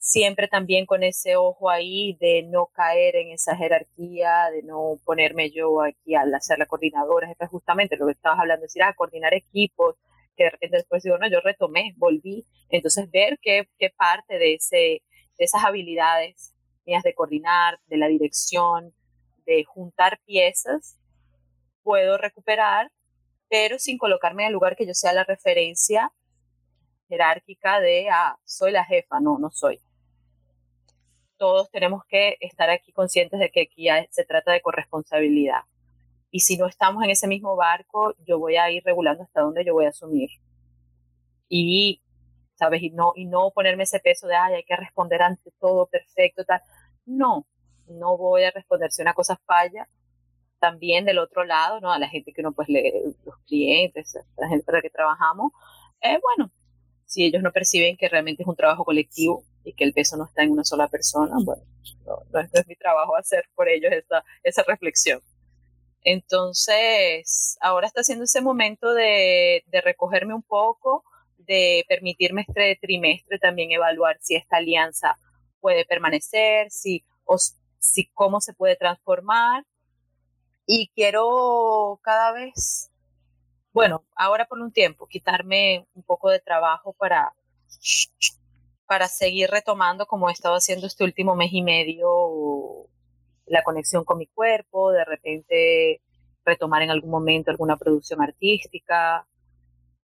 siempre también con ese ojo ahí de no caer en esa jerarquía, de no ponerme yo aquí al hacer la coordinadora, es justamente lo que estabas hablando, decir, ah, coordinar equipos, que de repente después digo, no, yo retomé, volví, entonces ver qué, qué parte de, ese, de esas habilidades mías de coordinar, de la dirección, de juntar piezas, puedo recuperar, pero sin colocarme en el lugar que yo sea la referencia jerárquica de, ah, soy la jefa, no, no soy todos tenemos que estar aquí conscientes de que aquí se trata de corresponsabilidad. Y si no estamos en ese mismo barco, yo voy a ir regulando hasta dónde yo voy a asumir. Y, ¿sabes? Y no, y no ponerme ese peso de, ay, hay que responder ante todo perfecto, tal. No, no voy a responder. Si una cosa falla, también del otro lado, ¿no? A la gente que uno pues los clientes, la gente para la que trabajamos, eh, bueno, si ellos no perciben que realmente es un trabajo colectivo, y que el peso no está en una sola persona, bueno, no, es, mi trabajo hacer por ellos esa, esa reflexión. Entonces, ahora está siendo ese momento de, de recogerme un poco, de permitirme este trimestre también evaluar si esta alianza puede permanecer, si, o, si cómo se puede transformar. Y quiero cada vez, bueno, ahora por un tiempo, quitarme un poco de trabajo para para seguir retomando como he estado haciendo este último mes y medio la conexión con mi cuerpo, de repente retomar en algún momento alguna producción artística.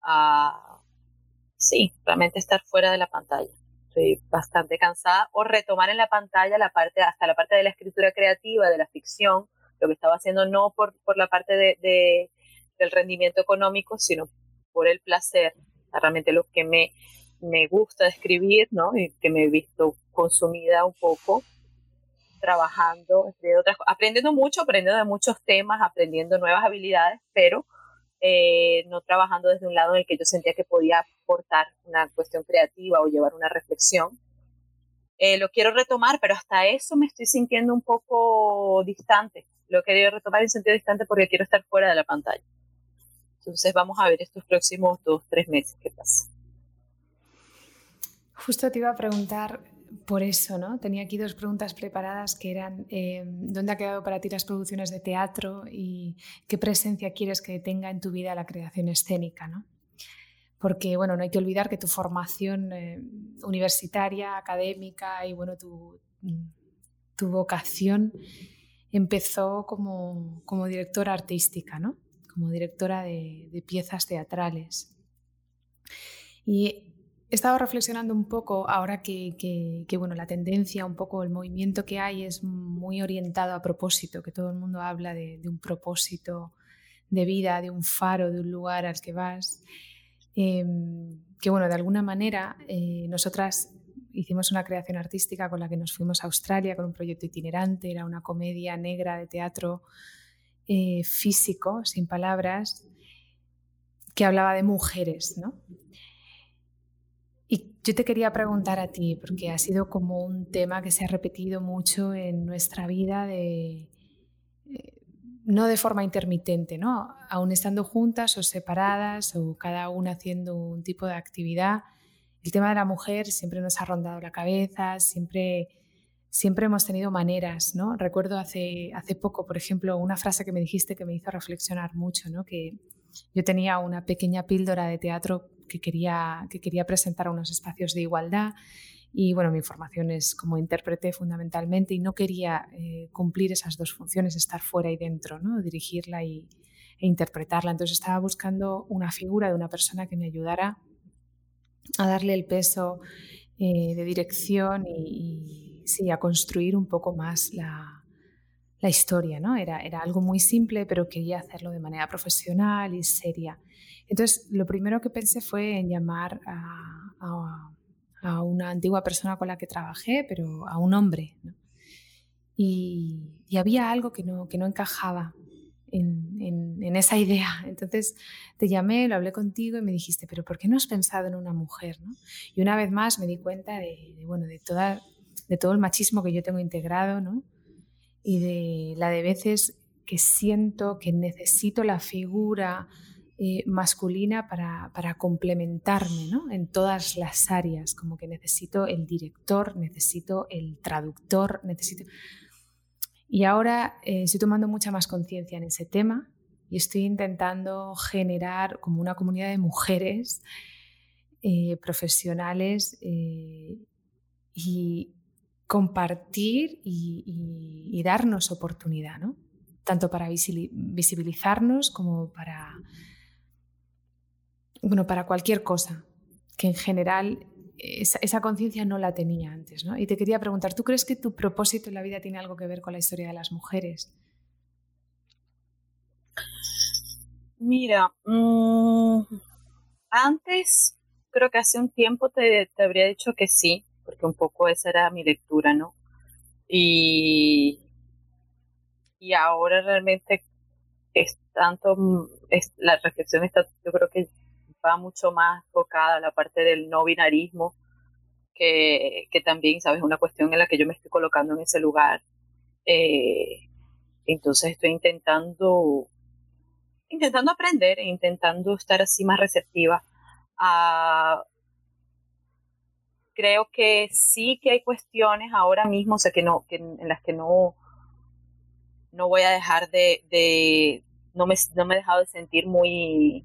Uh, sí, realmente estar fuera de la pantalla. Estoy bastante cansada. O retomar en la pantalla la parte, hasta la parte de la escritura creativa, de la ficción, lo que estaba haciendo no por, por la parte de, de, del rendimiento económico, sino por el placer. Realmente lo que me me gusta escribir, ¿no? Y que me he visto consumida un poco trabajando, aprendiendo mucho, aprendiendo de muchos temas, aprendiendo nuevas habilidades, pero eh, no trabajando desde un lado en el que yo sentía que podía aportar una cuestión creativa o llevar una reflexión. Eh, lo quiero retomar, pero hasta eso me estoy sintiendo un poco distante. Lo querido retomar en sentido distante porque quiero estar fuera de la pantalla. Entonces vamos a ver estos próximos dos, tres meses qué pasa. Justo te iba a preguntar por eso, ¿no? Tenía aquí dos preguntas preparadas que eran eh, ¿dónde ha quedado para ti las producciones de teatro y qué presencia quieres que tenga en tu vida la creación escénica, ¿no? Porque, bueno, no hay que olvidar que tu formación eh, universitaria, académica y, bueno, tu, tu vocación empezó como, como, directora artística, ¿no? Como directora de, piezas teatrales. Y He estado reflexionando un poco ahora que, bueno, la tendencia, un poco el movimiento que hay es muy orientado a propósito, que todo el mundo habla de, un propósito de vida, de un faro, de un lugar al que vas. Em, que bueno, de alguna manera eh, nosotras hicimos una creación artística con la que nos fuimos a Australia con un proyecto itinerante, era una comedia negra de teatro eh, físico, sin palabras, que hablaba de mujeres, ¿no? Y yo te quería preguntar a ti, porque ha sido como un tema que se ha repetido mucho en nuestra vida, de, no de forma intermitente, ¿no? aún estando juntas o separadas o cada una haciendo un tipo de actividad. El tema de la mujer siempre nos ha rondado la cabeza, siempre, siempre hemos tenido maneras. ¿no? Recuerdo hace, hace poco, por ejemplo, una frase que me dijiste que me hizo reflexionar mucho, ¿no? que yo tenía una pequeña píldora de teatro que quería, que quería presentar unos espacios de igualdad y bueno, mi formación es como intérprete fundamentalmente y no quería eh, cumplir esas dos funciones, estar fuera y dentro, ¿no? dirigirla y, e interpretarla. Entonces estaba buscando una figura de una persona que me ayudara a darle el peso eh, de dirección y, sí, a construir un poco más la, la historia. ¿no? Era, era algo muy simple, pero quería hacerlo de manera profesional y seria. Entonces, lo primero que pensé fue en llamar a, una antigua persona con la que trabajé, pero a un hombre. Y, había algo que no, que no encajaba en, esa idea. Entonces te llamé, lo hablé contigo y me dijiste, pero ¿por qué no has pensado en una mujer? Y una vez más me di cuenta de, bueno, de, toda, de todo el machismo que yo tengo integrado ¿no? y de la de veces que siento que necesito la figura eh, masculina para, para complementarme ¿no? en todas las áreas, como que necesito el director, necesito el traductor, necesito... Y ahora eh, estoy tomando mucha más conciencia en ese tema y estoy intentando generar como una comunidad de mujeres eh, profesionales y compartir y, darnos oportunidad, ¿no? tanto para visibilizarnos como para bueno, para cualquier cosa, que en general esa, conciencia no la tenía antes. ¿no? Y te quería preguntar, ¿tú crees que tu propósito en la vida tiene algo que ver con la historia de las mujeres? Mira, mm, antes, creo que hace un tiempo te, te, habría dicho que sí, porque un poco esa era mi lectura, ¿no? Y, y ahora realmente es tanto, mm, es, la reflexión está, yo creo que va mucho más enfocada a la parte del no binarismo, que, que también, ¿sabes? Una cuestión en la que yo me estoy colocando en ese lugar. Eh, entonces estoy intentando, intentando aprender e intentando estar así más receptiva a... Creo que sí que hay cuestiones ahora mismo, o sea, que no, que en las que no, no voy a dejar de, de no, me, no me he dejado de sentir muy,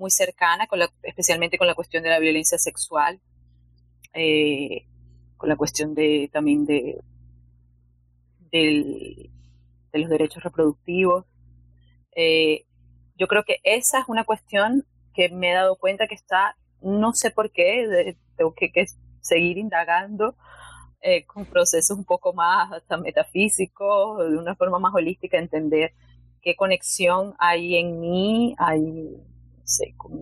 muy cercana, con la, especialmente con la cuestión de la violencia sexual, eh, con la cuestión de también de, de los derechos reproductivos. Eh, yo creo que esa es una cuestión que me he dado cuenta que está, no sé por qué, tengo que, seguir indagando eh, con procesos un poco más hasta metafísicos, de una forma más holística, entender qué conexión hay en mí, hay con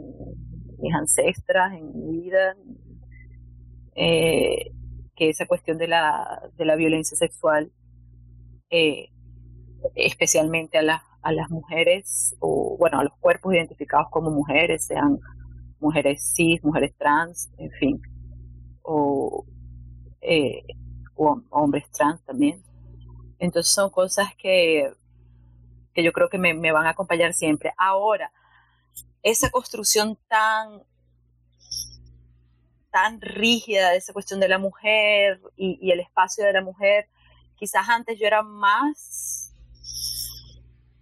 mis ancestras, en mi vida, eh, que esa cuestión de la, de la violencia sexual, eh, especialmente a, a las mujeres, o bueno, a los cuerpos identificados como mujeres, sean mujeres cis, mujeres trans, en fin, o, eh, hombres trans también. Entonces son cosas que, que yo creo que me, me van a acompañar siempre. Ahora, esa construcción tan, tan rígida de esa cuestión de la mujer y, el espacio de la mujer, quizás antes yo era más,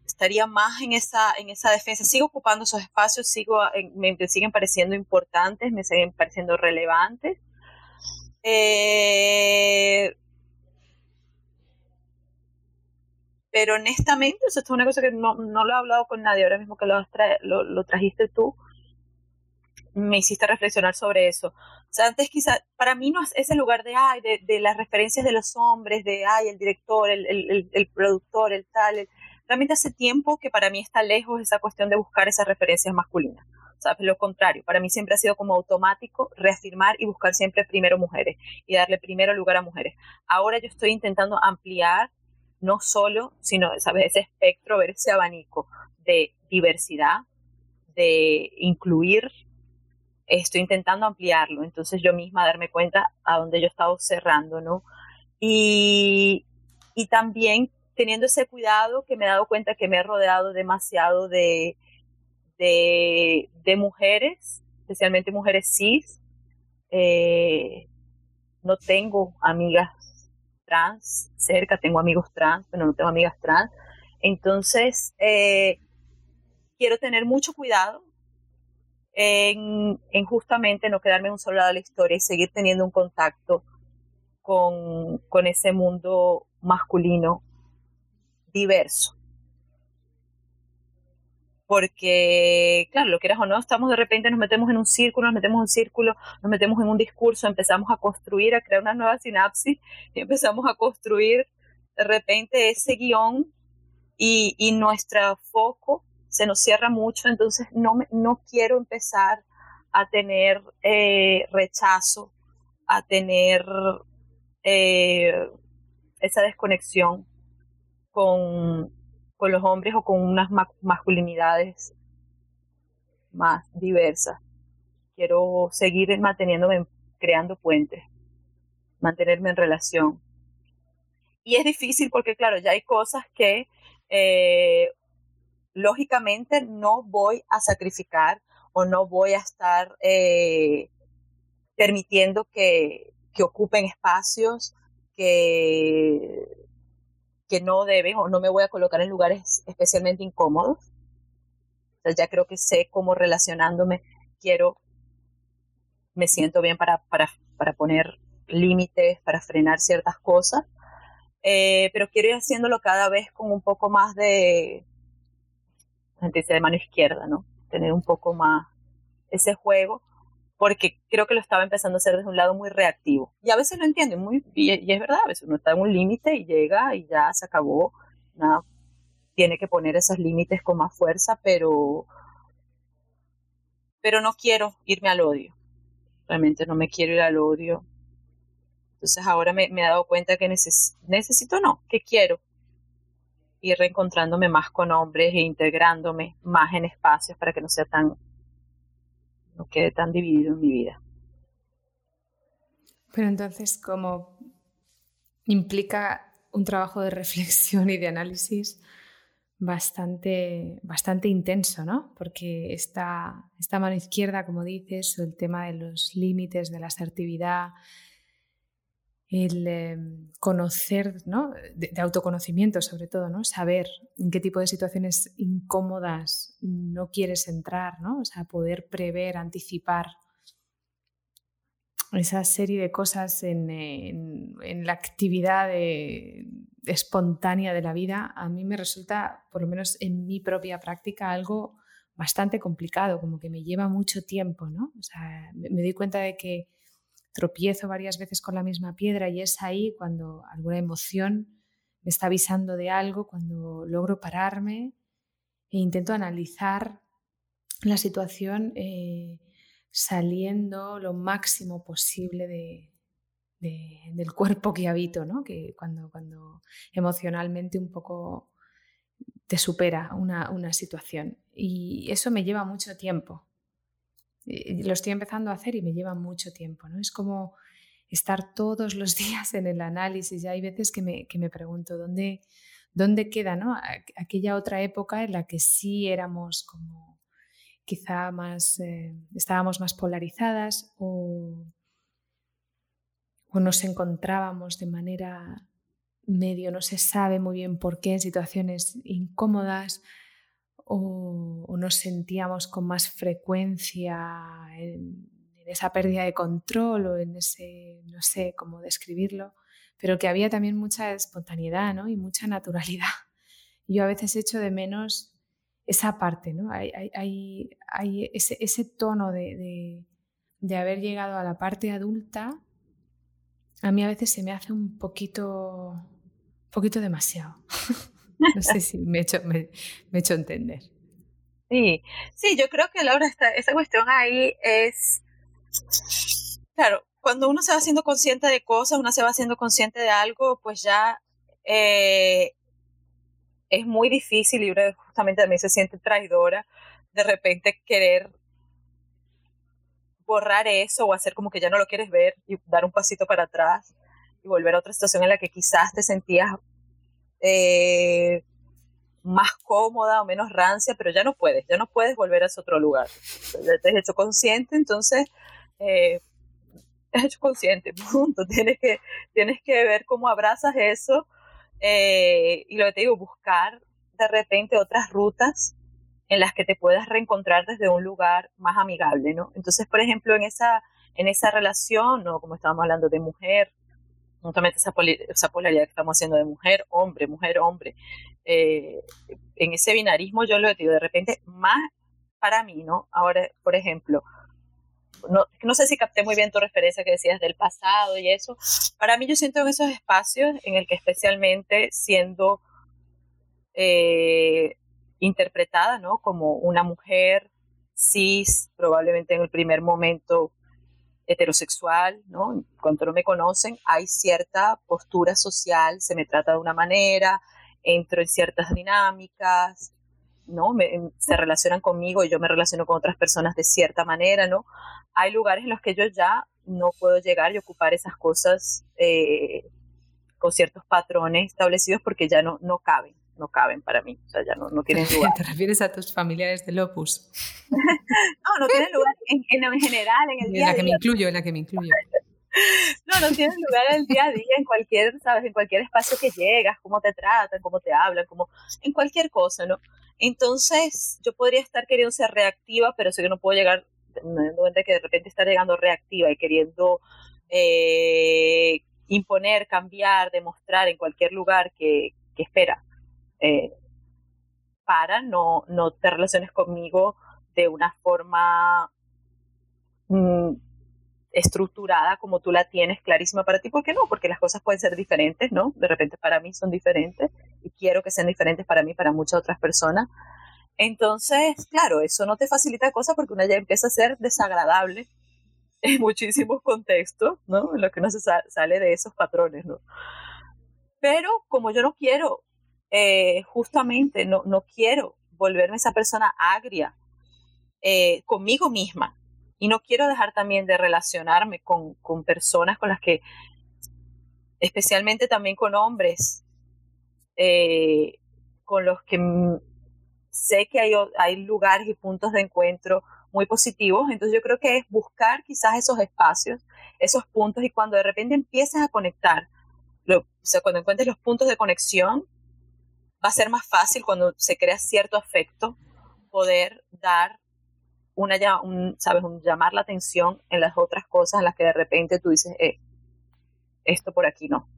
estaría más en esa, en esa defensa. Sigo ocupando esos espacios, sigo, me, siguen pareciendo importantes, me siguen pareciendo relevantes. Eh, pero honestamente, esto es una cosa que no, lo he hablado con nadie, ahora mismo que lo, lo, trajiste tú, me hiciste reflexionar sobre eso. O sea, antes quizá, para mí no es ese lugar de, ay, de, las referencias de los hombres, de, ay, el director, el, el, el, productor, el tal, realmente hace tiempo que para mí está lejos esa cuestión de buscar esas referencias masculinas. O sea, lo contrario, para mí siempre ha sido como automático reafirmar y buscar siempre primero mujeres y darle primero lugar a mujeres. Ahora yo estoy intentando ampliar no solo, sino ¿sabes? ese espectro, ver ese abanico de diversidad, de incluir, estoy intentando ampliarlo, entonces yo misma darme cuenta a dónde yo he estado cerrando, ¿no? Y, y también teniendo ese cuidado que me he dado cuenta que me he rodeado demasiado de, de, de mujeres, especialmente mujeres cis. Eh, no tengo amigas trans cerca, tengo amigos trans, pero no tengo amigas trans. Entonces, eh, quiero tener mucho cuidado en, justamente no quedarme en un solo lado de la historia y seguir teniendo un contacto con, con ese mundo masculino diverso porque, claro, lo quieras o no, estamos de repente, nos metemos en un círculo, nos metemos en un círculo, nos metemos en un discurso, empezamos a construir, a crear una nueva sinapsis y empezamos a construir de repente ese guion y, y nuestro foco se nos cierra mucho, entonces no, no quiero empezar a tener eh, rechazo, a tener eh, esa desconexión con, con los hombres o con unas masculinidades más diversas. Quiero seguir manteniéndome, creando puentes, mantenerme en relación. Y es difícil porque, claro, ya hay cosas que eh, lógicamente no voy a sacrificar o no voy a estar eh, permitiendo que, que, ocupen espacios que, que no deben o no me voy a colocar en lugares especialmente incómodos. ya creo que sé cómo relacionándome quiero, me siento bien para, para, para poner límites, para frenar ciertas cosas. Eh, pero quiero ir haciéndolo cada vez con un poco más de, gente de mano izquierda, ¿no? Tener un poco más ese juego, porque creo que lo estaba empezando a hacer desde un lado muy reactivo. Y a veces lo entiendo, muy, y, es verdad, a veces uno está en un límite y llega y ya se acabó, nada, tiene que poner esos límites con más fuerza, pero, pero no quiero irme al odio. Realmente no me quiero ir al odio. Entonces ahora me, he dado cuenta que necesito, no, que quiero ir reencontrándome más con hombres e integrándome más en espacios para que no sea tan, no quede tan dividido en mi vida. Pero entonces, como implica un trabajo de reflexión y de análisis bastante, bastante intenso, ¿no? Porque esta, esta mano izquierda, como dices, el tema de los límites, de la asertividad, el em, conocer, ¿no? De, autoconocimiento sobre todo, ¿no? Saber en qué tipo de situaciones incómodas no quieres entrar, ¿no? O sea, poder prever, anticipar esa serie de cosas en, la actividad espontánea de la vida, a mí me resulta, por lo menos en mi propia práctica, algo bastante complicado, como que me lleva mucho tiempo, ¿no? O sea, me, me doy cuenta de que tropiezo varias veces con la misma piedra y es ahí cuando alguna emoción me está avisando de algo, cuando logro pararme e intento analizar la situación eh, saliendo lo máximo posible de, del cuerpo que habito, ¿no? que cuando, cuando emocionalmente un poco te supera una, una situación. Y eso me lleva mucho tiempo. Lo estoy empezando a hacer y me lleva mucho tiempo, ¿no? Es como estar todos los días en el análisis. Ya hay veces que me, que me pregunto dónde, dónde queda ¿no? aquella otra época en la que sí éramos como quizá más, eh, estábamos más polarizadas o, o nos encontrábamos de manera medio, no se sabe muy bien por qué, en situaciones incómodas o, nos sentíamos con más frecuencia en, esa pérdida de control o en ese, no sé cómo describirlo, pero que había también mucha espontaneidad ¿no? y mucha naturalidad. Yo a veces echo de menos esa parte, ¿no? hay, hay, hay ese, ese, tono de, de, haber llegado a la parte adulta, a mí a veces se me hace un poquito, un poquito demasiado. No sé si me he hecho, me, hecho entender. Sí, sí, yo creo que Laura, esta, esa cuestión ahí es, claro, cuando uno se va haciendo consciente de cosas, uno se va haciendo consciente de algo, pues ya eh, es muy difícil y justamente también se siente traidora de repente querer borrar eso o hacer como que ya no lo quieres ver y dar un pasito para atrás y volver a otra situación en la que quizás te sentías eh, más cómoda o menos rancia, pero ya no puedes, ya no puedes volver a ese otro lugar. Ya te has hecho consciente, entonces eh, te has hecho consciente, punto. Tienes que, tienes que ver cómo abrazas eso eh, y lo que te digo, buscar de repente otras rutas en las que te puedas reencontrar desde un lugar más amigable, ¿no? Entonces, por ejemplo, en esa, en esa relación, ¿no? como estábamos hablando de mujer, justamente esa, esa, polaridad que estamos haciendo de mujer, hombre, mujer, hombre. Eh, en ese binarismo yo lo he dicho de repente más para mí, ¿no? Ahora, por ejemplo, no, no sé si capté muy bien tu referencia que decías del pasado y eso. Para mí yo siento en esos espacios en el que especialmente siendo eh, interpretada, ¿no? Como una mujer cis, probablemente en el primer momento heterosexual, ¿no? Cuando no me conocen, hay cierta postura social, se me trata de una manera, entro en ciertas dinámicas, ¿no? se relacionan conmigo y yo me relaciono con otras personas de cierta manera, ¿no? Hay lugares en los que yo ya no puedo llegar y ocupar esas cosas eh, con ciertos patrones establecidos porque ya no, no caben, no caben para mí, o sea, ya no, no tienen lugar. ¿Te refieres a tus familiares del Opus? no, no tienen lugar en, en, general, en el día En la que me incluyo, en la que me incluyo. No, no tienen lugar en el día a día, en cualquier, ¿sabes? En cualquier espacio que llegas, cómo te tratan, cómo te hablan, como en cualquier cosa, ¿no? Entonces, yo podría estar queriendo ser reactiva, pero sé que no puedo llegar, me doy cuenta que de repente estar llegando reactiva y queriendo eh, imponer, cambiar, demostrar en cualquier lugar que, que espera eh, para no, no te relaciones conmigo de una forma mm, estructurada como tú la tienes clarísima para ti. ¿Por qué no? Porque las cosas pueden ser diferentes, ¿no? De repente para mí son diferentes y quiero que sean diferentes para mí, para muchas otras personas. Entonces, claro, eso no te facilita cosas porque una ya empieza a ser desagradable en muchísimos contextos, ¿no? En lo que uno se sale de esos patrones, ¿no? Pero como yo no quiero, eh, justamente, no, no quiero volverme esa persona agria eh, conmigo misma, y no quiero dejar también de relacionarme con, con personas con las que, especialmente también con hombres, eh, con los que sé que hay, hay lugares y puntos de encuentro muy positivos. Entonces yo creo que es buscar quizás esos espacios, esos puntos y cuando de repente empiezas a conectar, o sea, cuando encuentres los puntos de conexión, va a ser más fácil cuando se crea cierto afecto poder dar una, un, ¿sabes? Un llamar la atención en las otras cosas en las que de repente tú dices, eh, esto por aquí no.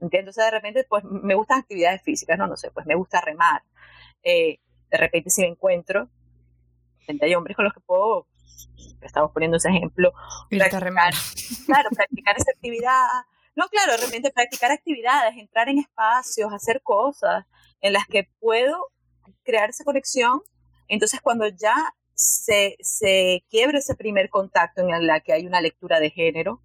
¿Entiendes? O sea, de repente, pues me gustan actividades físicas, no, no sé, pues me gusta remar. Eh, de repente si me encuentro, hay hombres con los que puedo, estamos poniendo ese ejemplo, practicar, claro, practicar esa actividad. No, claro, de repente practicar actividades, entrar en espacios, hacer cosas en las que puedo crear esa conexión. Entonces, cuando ya se, se quiebra ese primer contacto en la que hay una lectura de género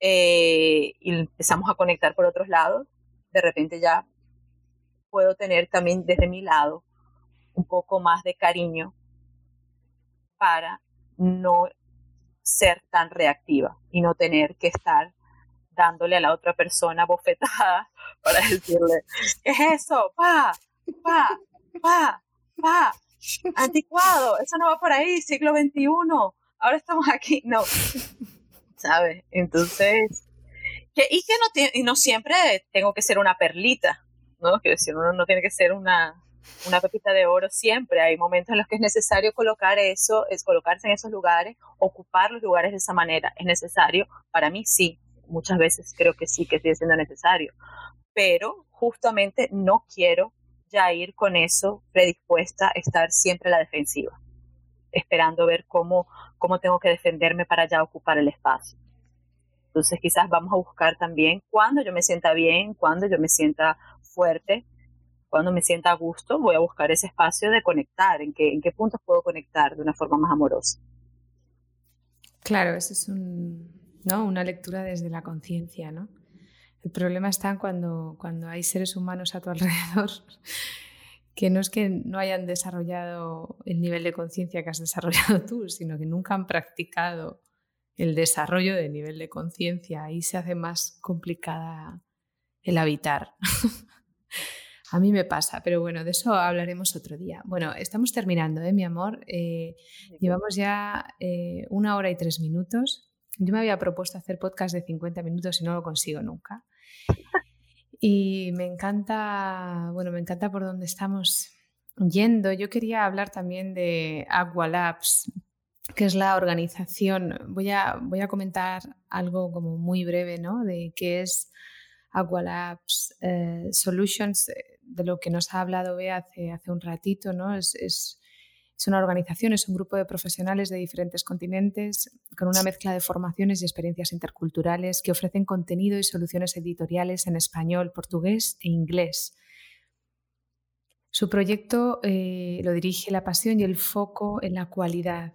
eh, y empezamos a conectar por otros lados, de repente ya puedo tener también desde mi lado un poco más de cariño para no ser tan reactiva y no tener que estar dándole a la otra persona bofetada para decirle, ¿qué es eso? Pa, pa, pa, pa, anticuado, eso no va por ahí, siglo XXI, ahora estamos aquí, no, ¿sabes? Entonces, y que no, y no siempre tengo que ser una perlita, ¿no? Quiero decir, uno no tiene que ser una, una pepita de oro siempre, hay momentos en los que es necesario colocar eso, es colocarse en esos lugares, ocupar los lugares de esa manera, es necesario, para mí sí, muchas veces creo que sí, que sigue siendo necesario, pero justamente no quiero ya ir con eso predispuesta a estar siempre a la defensiva, esperando ver cómo, cómo tengo que defenderme para ya ocupar el espacio. Entonces quizás vamos a buscar también cuando yo me sienta bien, cuando yo me sienta fuerte, cuando me sienta a gusto, voy a buscar ese espacio de conectar, en qué, en qué puntos puedo conectar de una forma más amorosa. Claro, eso es un, ¿no? una lectura desde la conciencia, ¿no? El problema está cuando, cuando hay seres humanos a tu alrededor que no es que no hayan desarrollado el nivel de conciencia que has desarrollado tú, sino que nunca han practicado el desarrollo del nivel de conciencia. Ahí se hace más complicada el habitar. a mí me pasa, pero bueno, de eso hablaremos otro día. Bueno, estamos terminando, ¿eh, mi amor? Eh, llevamos ya eh, una hora y tres minutos. Yo me había propuesto hacer podcast de 50 minutos y no lo consigo nunca. Y me encanta, bueno, me encanta por dónde estamos yendo. Yo quería hablar también de Agua Labs, que es la organización. Voy a, voy a comentar algo como muy breve, ¿no? De qué es Agua Labs eh, Solutions, de lo que nos ha hablado Bea hace, hace un ratito, ¿no? Es es una organización, es un grupo de profesionales de diferentes continentes con una mezcla de formaciones y experiencias interculturales que ofrecen contenido y soluciones editoriales en español, portugués e inglés. Su proyecto eh, lo dirige la pasión y el foco en la cualidad.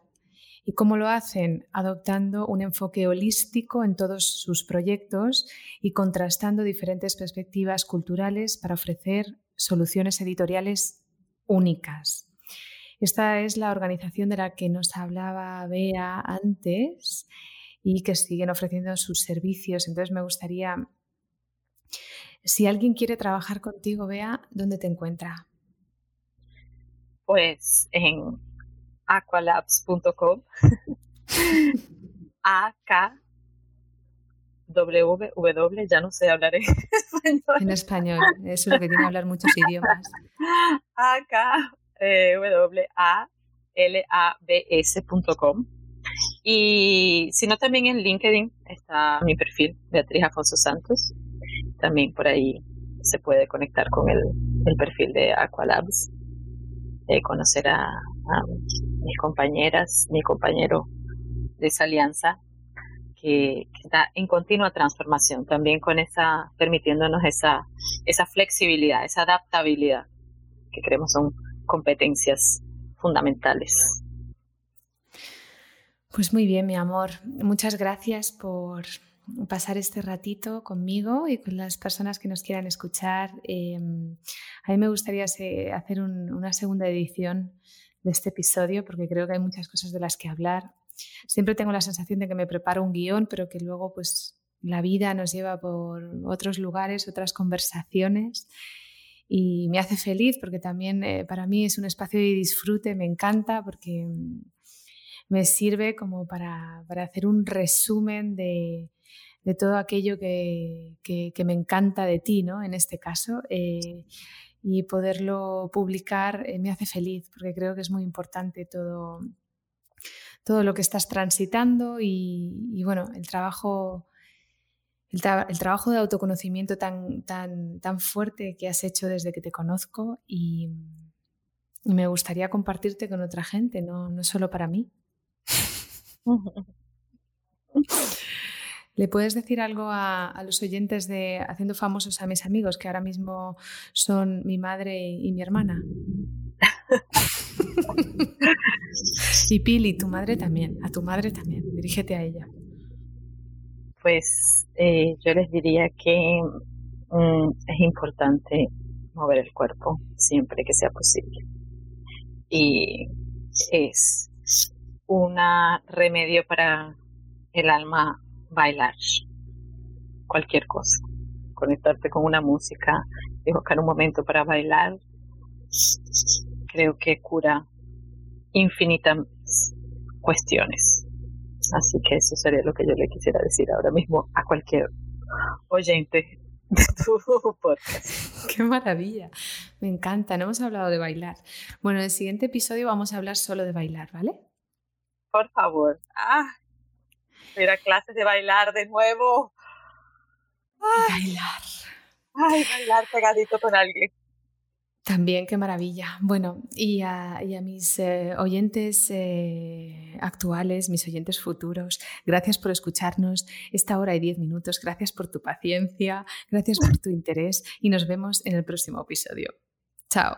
¿Y cómo lo hacen? Adoptando un enfoque holístico en todos sus proyectos y contrastando diferentes perspectivas culturales para ofrecer soluciones editoriales únicas. Esta es la organización de la que nos hablaba Bea antes y que siguen ofreciendo sus servicios. Entonces me gustaría Si alguien quiere trabajar contigo, vea ¿dónde te encuentra? Pues en aqualabs.com. A K W W, ya no sé hablar en español. En español, eso es lo que tiene que hablar muchos idiomas. A K eh, W A L A B S.com. Y si no, también en LinkedIn está mi perfil, Beatriz Afonso Santos. También por ahí se puede conectar con el, el perfil de Aqualabs, eh, conocer a, mis compañeras, mi compañero de esa alianza que, está en continua transformación, también con esa, permitiéndonos esa, esa flexibilidad, esa adaptabilidad que creemos son competencias fundamentales. Pues muy bien, mi amor. Muchas gracias por pasar este ratito conmigo y con las personas que nos quieran escuchar. Em, a mí me gustaría hacer una segunda edición de este episodio porque creo que hay muchas cosas de las que hablar. Siempre tengo la sensación de que me preparo un guion, pero que luego pues la vida nos lleva por otros lugares, otras conversaciones y me hace feliz porque también eh, para mí es un espacio de disfrute, me encanta porque mm, me sirve como para, para hacer un resumen de, de todo aquello que, que, me encanta de ti, ¿no? En este caso. Eh, y poderlo publicar eh, me hace feliz porque creo que es muy importante todo, todo lo que estás transitando y, bueno, el trabajo, el, trabajo de autoconocimiento tan, tan, tan fuerte que has hecho desde que te conozco y, me gustaría compartirte con otra gente, no, no solo para mí. ¿Le puedes decir algo a, los oyentes de Haciendo Famosos a mis amigos, que ahora mismo son mi madre y mi hermana? y Pili, tu madre también, a tu madre también, dirígete a ella. Pues eh, yo les diría que mm, es importante mover el cuerpo siempre que sea posible. Y es un remedio para el alma bailar cualquier cosa, conectarte con una música y buscar un momento para bailar, creo que cura infinitas cuestiones. Así que eso sería lo que yo le quisiera decir ahora mismo a cualquier oyente de tu podcast. Qué maravilla, me encanta, no hemos hablado de bailar. Bueno, en el siguiente episodio vamos a hablar solo de bailar, ¿vale? Por favor. Ah, ir a clases de bailar de nuevo. bailar. Ay, bailar pegadito con alguien. También, qué maravilla. Bueno, y a, mis eh, oyentes eh, actuales, mis oyentes futuros, gracias por escucharnos esta hora y diez minutos, gracias por tu paciencia, gracias por tu interés y nos vemos en el próximo episodio. Chao.